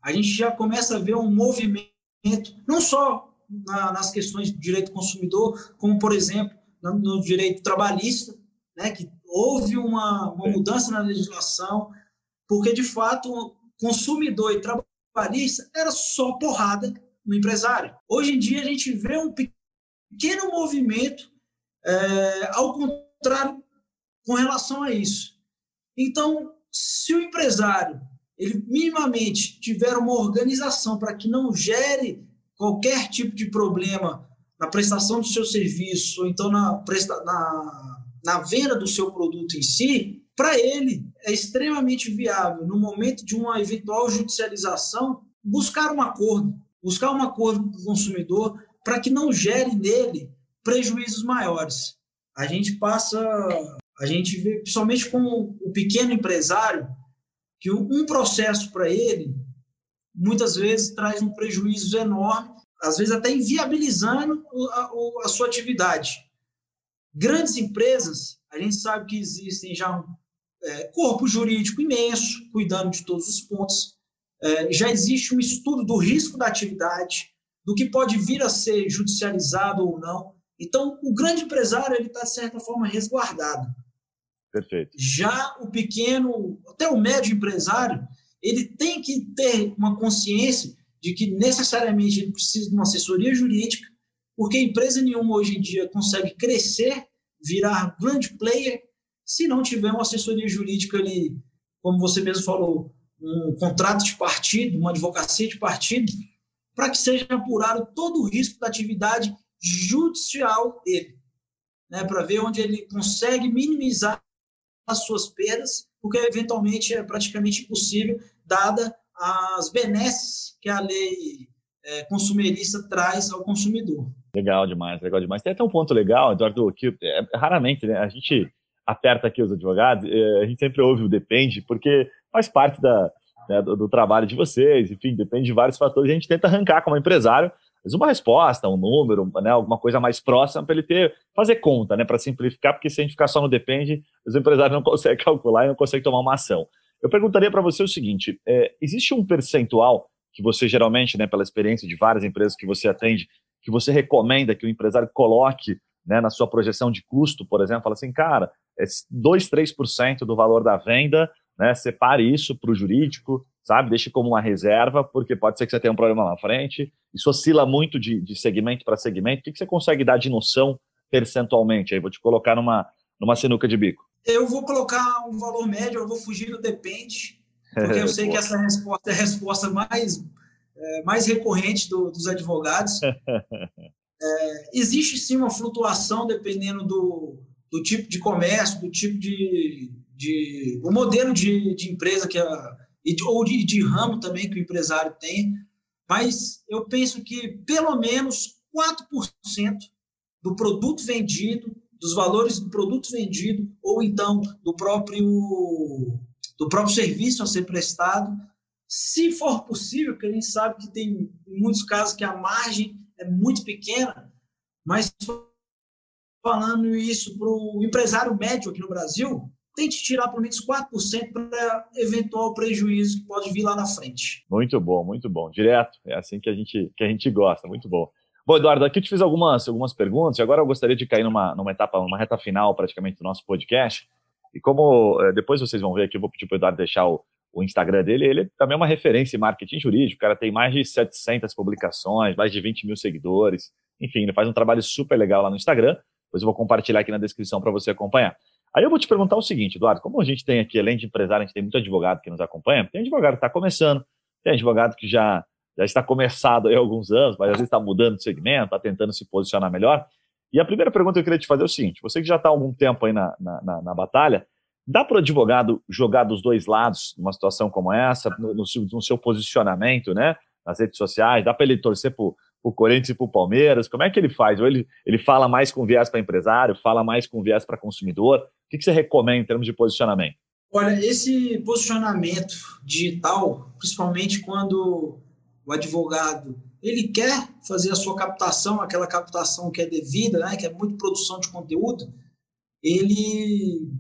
a gente já começa a ver um movimento, não só na, nas questões de direito consumidor, como, por exemplo, no, no direito trabalhista, né, que houve uma, uma mudança na legislação, porque, de fato, consumidor e trabalhista era só porrada no empresário. Hoje em dia, a gente vê um pequeno movimento é, ao contrário com relação a isso. Então, se o empresário ele minimamente tiver uma organização para que não gere qualquer tipo de problema na prestação do seu serviço, ou então na, presta, na, na venda do seu produto em si, para ele é extremamente viável, no momento de uma eventual judicialização, buscar um acordo, buscar um acordo com o consumidor para que não gere nele prejuízos maiores. A gente passa, a gente vê, principalmente com o pequeno empresário, que um processo para ele muitas vezes traz um prejuízo enorme, às vezes até inviabilizando a, a sua atividade. Grandes empresas, a gente sabe que existem já um é, corpo jurídico imenso, cuidando de todos os pontos. É, já existe um estudo do risco da atividade, do que pode vir a ser judicializado ou não. Então, o grande empresário ele está de certa forma resguardado.
Perfeito.
Já o pequeno, até o médio empresário, ele tem que ter uma consciência de que necessariamente ele precisa de uma assessoria jurídica, porque empresa nenhuma hoje em dia consegue crescer, virar grande player, se não tiver uma assessoria jurídica ali, como você mesmo falou, um contrato de partido, uma advocacia de partido, para que seja apurado todo o risco da atividade judicial dele, né, para ver onde ele consegue minimizar as suas perdas, porque eventualmente é praticamente impossível, dada as benesses que a lei é, consumerista traz ao consumidor.
Legal demais, legal demais. Tem até um ponto legal, Eduardo, que é, raramente né, a gente aperta aqui os advogados, é, a gente sempre ouve o depende, porque faz parte da, né, do, do, trabalho de vocês, enfim, depende de vários fatores, a gente tenta arrancar como empresário mas uma resposta, um número, né, alguma coisa mais próxima para ele ter, fazer conta, né, para simplificar, porque se a gente ficar só no depende, os empresários não *laughs* conseguem calcular e não conseguem tomar uma ação. Eu perguntaria para você o seguinte: é, existe um percentual que você geralmente, né, pela experiência de várias empresas que você atende, que você recomenda que o empresário coloque né, na sua projeção de custo, por exemplo, fala assim, cara, é 2, 3% do valor da venda, né, separe isso para o jurídico, sabe? Deixe como uma reserva, porque pode ser que você tenha um problema lá na frente. Isso oscila muito de, de segmento para segmento. O que, que você consegue dar de noção percentualmente? Aí vou te colocar numa, numa sinuca de bico.
Eu vou colocar um valor médio, eu vou fugir do depende, porque eu *laughs* sei que essa resposta é a resposta mais, é, mais recorrente do, dos advogados. *laughs* É, existe sim uma flutuação dependendo do, do tipo de comércio, do tipo de, de o modelo de, de empresa que a, ou de, de ramo também que o empresário tem, mas eu penso que pelo menos 4% do produto vendido, dos valores do produto vendido, ou então do próprio, do próprio serviço a ser prestado, se for possível, porque a gente sabe que tem muitos casos que a margem é muito pequena, mas falando isso para o empresário médio aqui no Brasil, tente tirar pelo menos 4% para eventual prejuízo que pode vir lá na frente.
Muito bom, muito bom. Direto, é assim que a gente, que a gente gosta, muito bom. Bom, Eduardo, aqui eu te fiz algumas, algumas perguntas e agora eu gostaria de cair numa, numa etapa, numa reta final praticamente do nosso podcast. E como é, depois vocês vão ver aqui, eu vou pedir para o Eduardo deixar o, o Instagram dele, ele também é uma referência em marketing jurídico, o cara tem mais de 700 publicações, mais de 20 mil seguidores, enfim, ele faz um trabalho super legal lá no Instagram, depois eu vou compartilhar aqui na descrição para você acompanhar. Aí eu vou te perguntar o seguinte, Eduardo, como a gente tem aqui, além de empresário, a gente tem muito advogado que nos acompanha, tem advogado que está começando, tem advogado que já, já está começado há alguns anos, mas às vezes está mudando de segmento, está tentando se posicionar melhor. E a primeira pergunta que eu queria te fazer é o seguinte: você que já está há algum tempo aí na, na, na, na batalha, dá para o advogado jogar dos dois lados numa situação como essa, no, no, no seu posicionamento, né? Nas redes sociais, dá para ele torcer para o Corinthians e para o Palmeiras? Como é que ele faz? Ou ele, ele fala mais com viés para empresário, fala mais com viés para consumidor? O que, que você recomenda em termos de posicionamento?
Olha, esse posicionamento digital, principalmente quando o advogado ele quer fazer a sua captação, aquela captação que é devida, né, que é muito produção de conteúdo, ele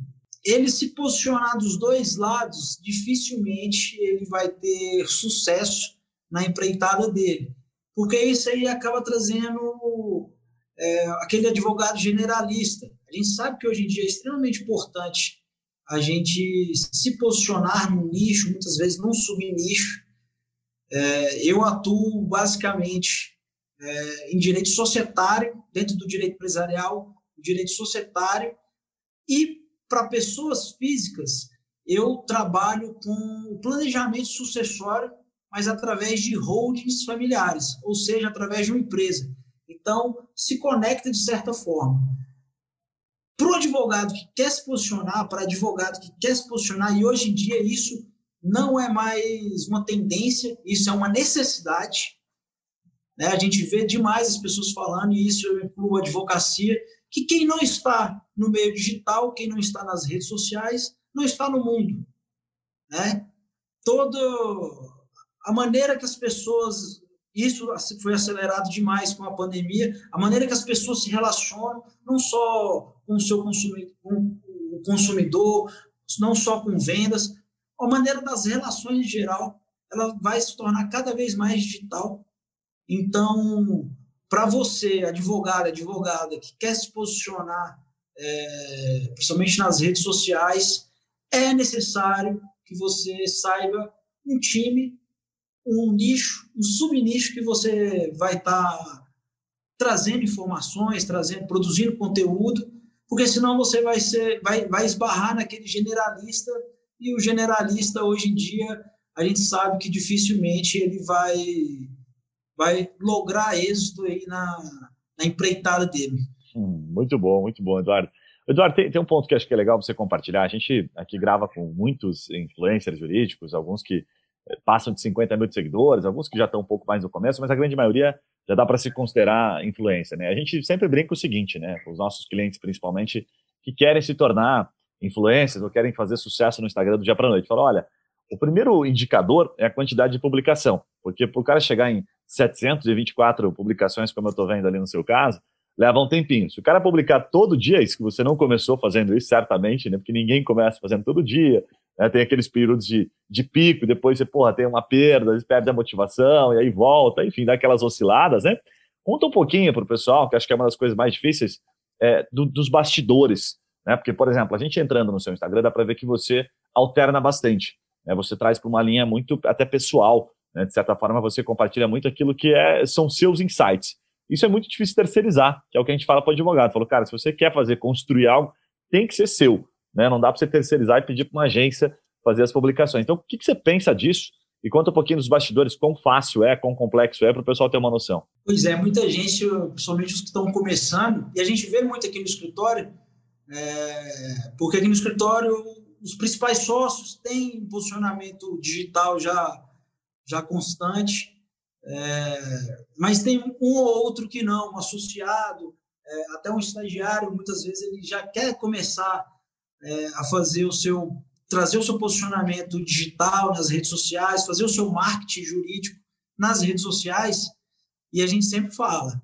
ele se posicionar dos dois lados, dificilmente ele vai ter sucesso na empreitada dele, porque isso aí acaba trazendo é, aquele advogado generalista. A gente sabe que hoje em dia é extremamente importante a gente se posicionar no nicho, muitas vezes num subnicho, é, eu atuo basicamente é, em direito societário, dentro do direito empresarial, direito societário, e para pessoas físicas, eu trabalho com o planejamento sucessório, mas através de holdings familiares, ou seja, através de uma empresa. Então, se conecta de certa forma. Para o advogado que quer se posicionar, para advogado que quer se posicionar, e hoje em dia isso não é mais uma tendência, isso é uma necessidade. Né? A gente vê demais as pessoas falando, e isso eu incluo a advocacia, que quem não está no meio digital, quem não está nas redes sociais, não está no mundo. Né? Toda a maneira que as pessoas. Isso foi acelerado demais com a pandemia, a maneira que as pessoas se relacionam, não só com o seu consumidor, com o consumidor não só com vendas, a maneira das relações em geral, ela vai se tornar cada vez mais digital. Então, para você, advogado, advogada, que quer se posicionar, é, principalmente nas redes sociais, é necessário que você saiba um time, um nicho, um subnicho que você vai estar tá trazendo informações, trazendo, produzindo conteúdo, porque senão você vai ser, vai, vai esbarrar naquele generalista e o generalista, hoje em dia, a gente sabe que dificilmente ele vai, vai lograr êxito aí na, na empreitada dele.
Hum, muito bom, muito bom, Eduardo. Eduardo, tem, tem, um ponto que acho que é legal você compartilhar. A gente aqui grava com muitos influencers jurídicos, alguns que passam de 50 mil seguidores, alguns que já estão um pouco mais no começo, mas a grande maioria já dá para se considerar influência. Né? A gente sempre brinca o seguinte, né, com os nossos clientes principalmente, que querem se tornar influencers ou querem fazer sucesso no Instagram do dia para noite. Fala, olha, o primeiro indicador é a quantidade de publicação, porque para o cara chegar em 724 publicações, como eu estou vendo ali no seu caso, leva um tempinho. Se o cara publicar todo dia, isso que você não começou fazendo isso, certamente, né? Porque ninguém começa fazendo todo dia, né? Tem aqueles períodos de, de pico, depois você, porra, tem uma perda, perde a motivação, e aí volta, enfim, dá aquelas osciladas, né? Conta um pouquinho para o pessoal, que acho que é uma das coisas mais difíceis, é, do, dos bastidores né? Porque, por exemplo, a gente entrando no seu Instagram, dá para ver que você alterna bastante. Né? Você traz para uma linha muito até pessoal. Né? De certa forma, você compartilha muito aquilo que é, são seus insights. Isso é muito difícil terceirizar, que é o que a gente fala para o advogado. Falou, cara, se você quer fazer, construir algo, tem que ser seu. Né? Não dá para você terceirizar e pedir para uma agência fazer as publicações. Então, o que, que você pensa disso? E conta um pouquinho dos bastidores, quão fácil é, quão complexo é, para o pessoal ter uma noção.
Pois é, muita gente, principalmente os que estão começando, e a gente vê muito aqui no escritório, é, porque aqui no escritório os principais sócios têm posicionamento digital já, já constante, é, mas tem um ou outro que não, um associado, é, até um estagiário, muitas vezes ele já quer começar é, a fazer o seu, trazer o seu posicionamento digital nas redes sociais, fazer o seu marketing jurídico nas redes sociais, e a gente sempre fala,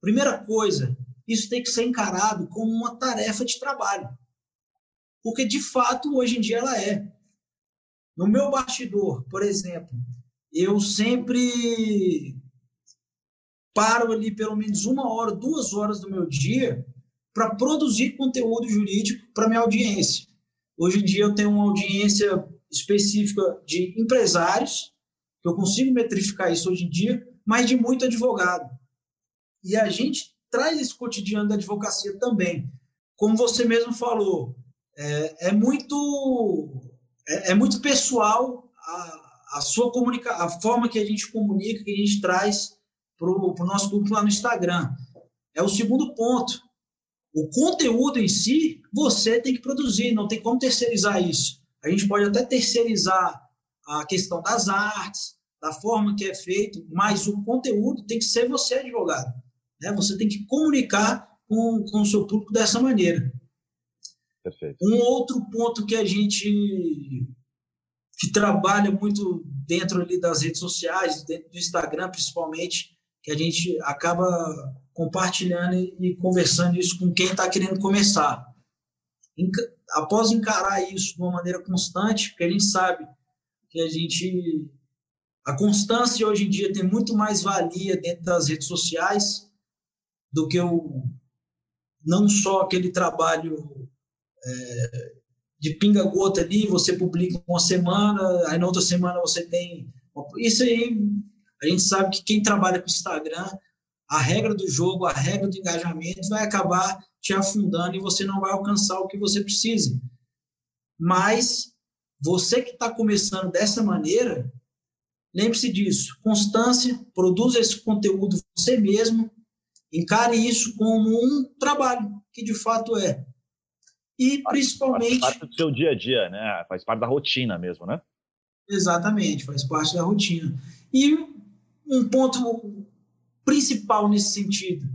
primeira coisa, isso tem que ser encarado como uma tarefa de trabalho. Porque, de fato, hoje em dia ela é. No meu bastidor, por exemplo, eu sempre paro ali pelo menos uma hora, duas horas do meu dia para produzir conteúdo jurídico para minha audiência. Hoje em dia eu tenho uma audiência específica de empresários, que eu consigo metrificar isso hoje em dia, mas de muito advogado. E a gente traz esse cotidiano da advocacia também. Como você mesmo falou, é, é muito é, é, muito pessoal a, a sua comunicação, a forma que a gente comunica, que a gente traz para o nosso grupo lá no Instagram. É o segundo ponto. O conteúdo em si, você tem que produzir, não tem como terceirizar isso. A gente pode até terceirizar a questão das artes, da forma que é feito, mas o conteúdo tem que ser você, advogado. Né? Você tem que comunicar com, com o seu público dessa maneira.
Perfeito.
Um outro ponto que a gente que trabalha muito dentro ali das redes sociais, dentro do Instagram principalmente, que a gente acaba compartilhando e conversando isso com quem está querendo começar. Após encarar isso de uma maneira constante, porque a gente sabe que a gente a constância hoje em dia tem muito mais valia dentro das redes sociais do que o não só aquele trabalho é, de pinga-gota ali, você publica uma semana, aí na outra semana você tem. Isso aí, a gente sabe que quem trabalha com Instagram, a regra do jogo, a regra do engajamento vai acabar te afundando e você não vai alcançar o que você precisa. Mas você que está começando dessa maneira, lembre-se disso: constância, produza esse conteúdo você mesmo, encare isso como um trabalho, que de fato é. E principalmente.
Faz parte do seu dia a dia, né? Faz parte da rotina mesmo, né?
Exatamente, faz parte da rotina. E um ponto principal nesse sentido: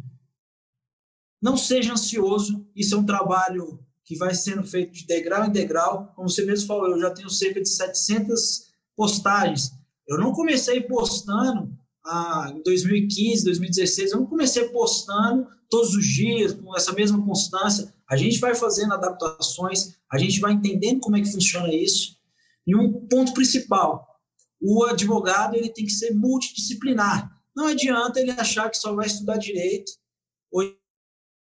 não seja ansioso, isso é um trabalho que vai sendo feito de degrau em degrau. Como você mesmo falou, eu já tenho cerca de 700 postagens. Eu não comecei postando ah, em 2015, 2016, eu não comecei postando todos os dias, com essa mesma constância. A gente vai fazendo adaptações, a gente vai entendendo como é que funciona isso. E um ponto principal, o advogado ele tem que ser multidisciplinar. Não adianta ele achar que só vai estudar direito hoje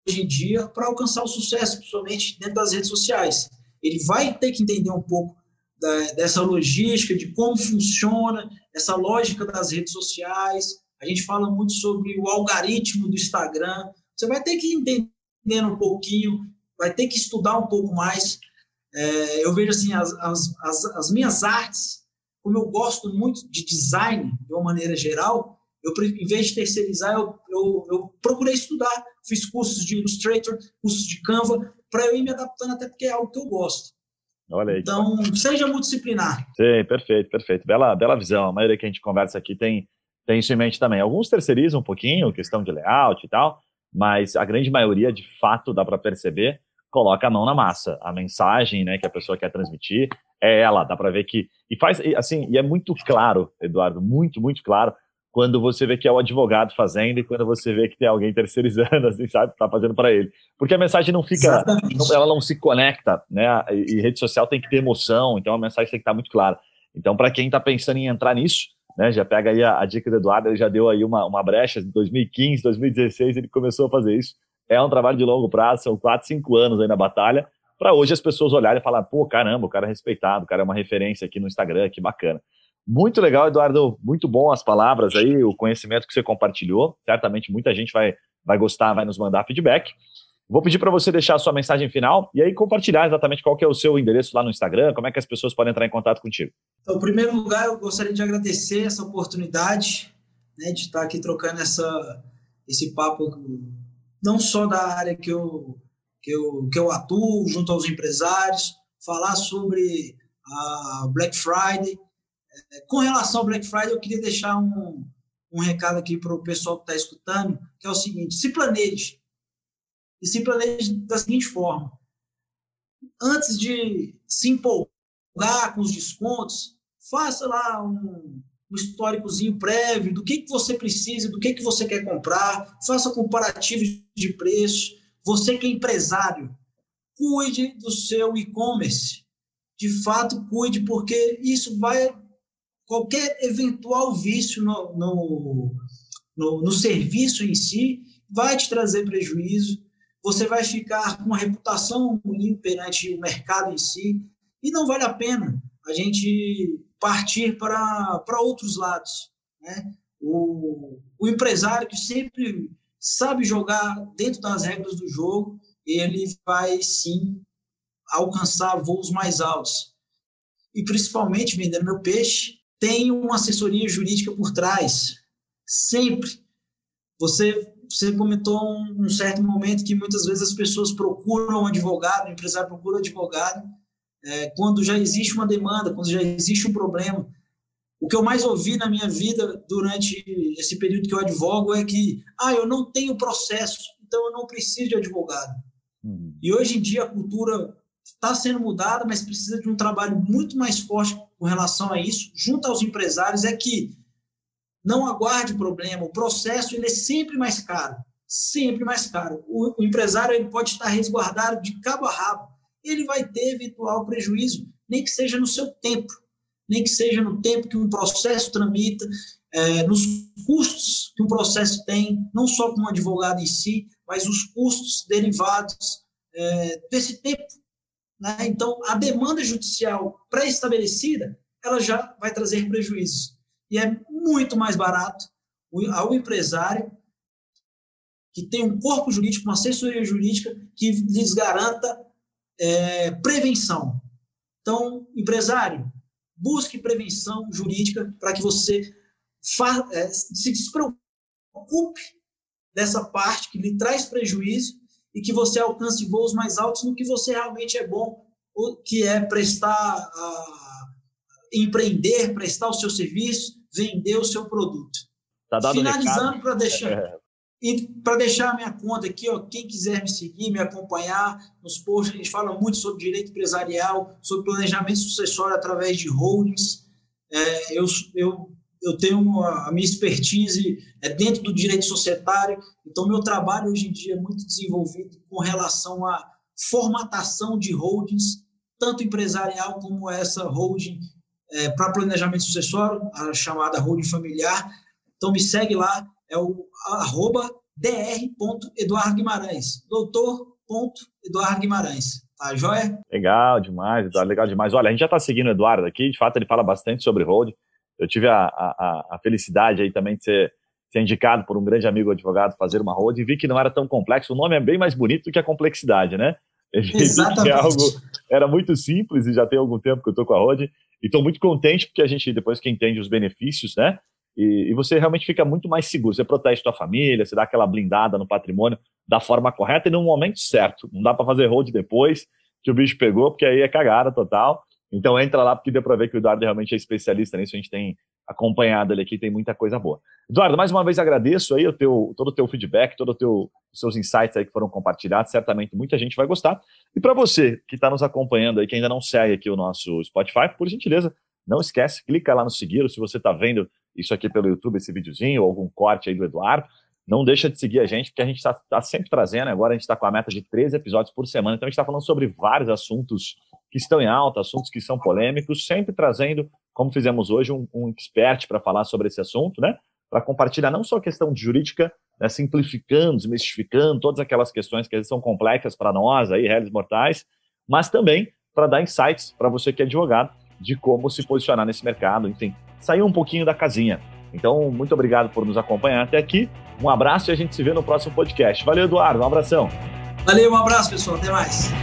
em dia para alcançar o sucesso, principalmente dentro das redes sociais. Ele vai ter que entender um pouco da, dessa logística, de como funciona essa lógica das redes sociais. A gente fala muito sobre o algoritmo do Instagram. Você vai ter que entender um pouquinho, vai ter que estudar um pouco mais. É, eu vejo assim, as, as, as, as, minhas artes, como eu gosto muito de design, de uma maneira geral, eu, em vez de terceirizar, eu, eu, eu procurei estudar, fiz cursos de Illustrator, cursos de Canva, para eu ir me adaptando, até porque é algo que eu gosto.
Olha aí.
Então, seja multidisciplinar.
Sim, perfeito, perfeito. Bela, bela visão. A maioria que a gente conversa aqui tem, tem isso em mente também. Alguns terceirizam um pouquinho, questão de layout e tal, mas a grande maioria, de fato, dá para perceber, coloca a mão na massa. A mensagem né, que a pessoa quer transmitir é ela, dá para ver que. E faz, assim, e é muito claro, Eduardo, muito, muito claro, quando você vê que é o advogado fazendo e quando você vê que tem alguém terceirizando, *laughs* assim, sabe, tá fazendo para ele. Porque a mensagem não fica, não, ela não se conecta, né? E, rede social tem que ter emoção, então a mensagem tem que estar muito clara. Então, para quem está pensando em entrar nisso, né, já pega aí a, a, dica do Eduardo, ele já deu aí uma, uma brecha, em 2015, 2016 ele começou a fazer isso. É um trabalho de longo prazo, são 4, 5 anos aí na batalha, para hoje as pessoas olharem e falar, pô, caramba, o cara é respeitado, o cara é uma referência aqui no Instagram, que bacana. Muito legal, Eduardo. Muito bom as palavras aí, o conhecimento que você compartilhou. Certamente muita gente vai, vai gostar, vai nos mandar feedback. Vou pedir para você deixar a sua mensagem final e aí compartilhar exatamente qual que é o seu endereço lá no Instagram, como é que as pessoas podem entrar em contato contigo.
Então, em primeiro lugar, eu gostaria de agradecer essa oportunidade né, de estar aqui trocando essa, esse papo, não só da área que eu, que, eu, que eu atuo, junto aos empresários, falar sobre a Black Friday, com relação ao Black Friday, eu queria deixar um, um recado aqui para o pessoal que está escutando, que é o seguinte: se planeje. E se planeje da seguinte forma: antes de se empolgar com os descontos, faça lá um, um históricozinho prévio do que, que você precisa, do que, que você quer comprar, faça comparativos de preço. Você que é empresário, cuide do seu e-commerce. De fato, cuide, porque isso vai qualquer eventual vício no, no, no, no, serviço em si vai te trazer prejuízo, você vai ficar com uma reputação ruim perante o mercado em si, e não vale a pena a gente partir para, outros lados. Né? O, o empresário que sempre sabe jogar dentro das regras do jogo, ele vai sim alcançar voos mais altos. E principalmente vendendo meu peixe, tem uma assessoria jurídica por trás. Sempre. Você, você comentou um, um certo momento que muitas vezes as pessoas procuram um advogado, o empresário procura um advogado, é, quando já existe uma demanda, quando já existe um problema. O que eu mais ouvi na minha vida durante esse período que eu advogo é que, ah, eu não tenho processo, então eu não preciso de advogado. Uhum. E hoje em dia a cultura está sendo mudada, mas precisa de um trabalho muito mais forte com relação a isso, junto aos empresários, é que não aguarde problema, o processo ele é sempre mais caro, sempre mais caro. O, o empresário ele pode estar resguardado de cabo a rabo, ele vai ter eventual prejuízo, nem que seja no seu tempo, nem que seja no tempo que um processo tramita, é, nos custos que um processo tem, não só com o advogado em si, mas os custos derivados é, desse tempo. Né? Então, a demanda judicial pré-estabelecida, ela já vai trazer prejuízos. E é muito mais barato ao empresário que tem um corpo jurídico, uma assessoria jurídica que lhes garanta é, prevenção. Então, empresário, busque prevenção jurídica para que você fa, é, se despreocupe dessa parte que lhe traz prejuízo e que você alcance voos mais altos no que você realmente é bom, que é prestar, a, empreender, prestar o seu serviço, vender o seu produto.
Tá
Finalizando para deixar é. e para deixar a minha conta aqui, ó, quem quiser me seguir, me acompanhar nos posts, a gente fala muito sobre direito empresarial, sobre planejamento sucessório através de holdings. É, eu, eu eu tenho uma, a minha expertise é dentro do direito societário, então meu trabalho hoje em dia é muito desenvolvido com relação à formatação de holdings, tanto empresarial como essa holding é, para planejamento sucessório, a chamada holding familiar. Então me segue lá, é o arroba dr.eduardo Guimarães, doutor.eduardo Guimarães. Tá joia?
Legal demais, Eduardo, legal demais. Olha, a gente já está seguindo o Eduardo aqui, de fato ele fala bastante sobre holding. Eu tive a, a, a felicidade aí também de ser, ser, indicado por um grande amigo advogado fazer uma road e vi que não era tão complexo. O nome é bem mais bonito do que a complexidade, né?
Exatamente.
algo era muito simples e já tem algum tempo que eu estou com a road e estou muito contente porque a gente depois que entende os benefícios, né? E, e, você realmente fica muito mais seguro. Você protege sua família, você dá aquela blindada no patrimônio da forma correta e no momento certo. Não dá para fazer hold depois que o bicho pegou, porque aí é cagada total. Então entra lá porque deu para ver que o Eduardo realmente é especialista nisso, a gente tem acompanhado ele aqui, tem muita coisa boa. Eduardo, mais uma vez agradeço aí o teu, todo o teu feedback, todos os seus insights aí que foram compartilhados, certamente muita gente vai gostar. E para você que está nos acompanhando aí, que ainda não segue aqui o nosso Spotify, por gentileza, não esquece, clica lá no seguir, se você está vendo isso aqui pelo YouTube, esse videozinho, ou algum corte aí do Eduardo, não deixa de seguir a gente, porque a gente está tá sempre trazendo, agora a gente está com a meta de três episódios por semana, então a gente está falando sobre vários assuntos que estão em alta, assuntos que são polêmicos, sempre trazendo, como fizemos hoje, um, um expert para falar sobre esse assunto, né? Para compartilhar não só a questão de jurídica, né, simplificando, desmistificando todas aquelas questões que são complexas para nós, aí, réis mortais, mas também para dar insights para você que é advogado de como se posicionar nesse mercado, enfim, sair um pouquinho da casinha. Então, muito obrigado por nos acompanhar até aqui. Um abraço e a gente se vê no próximo podcast. Valeu, Eduardo. Um abração.
Valeu, um abraço, pessoal. Até mais.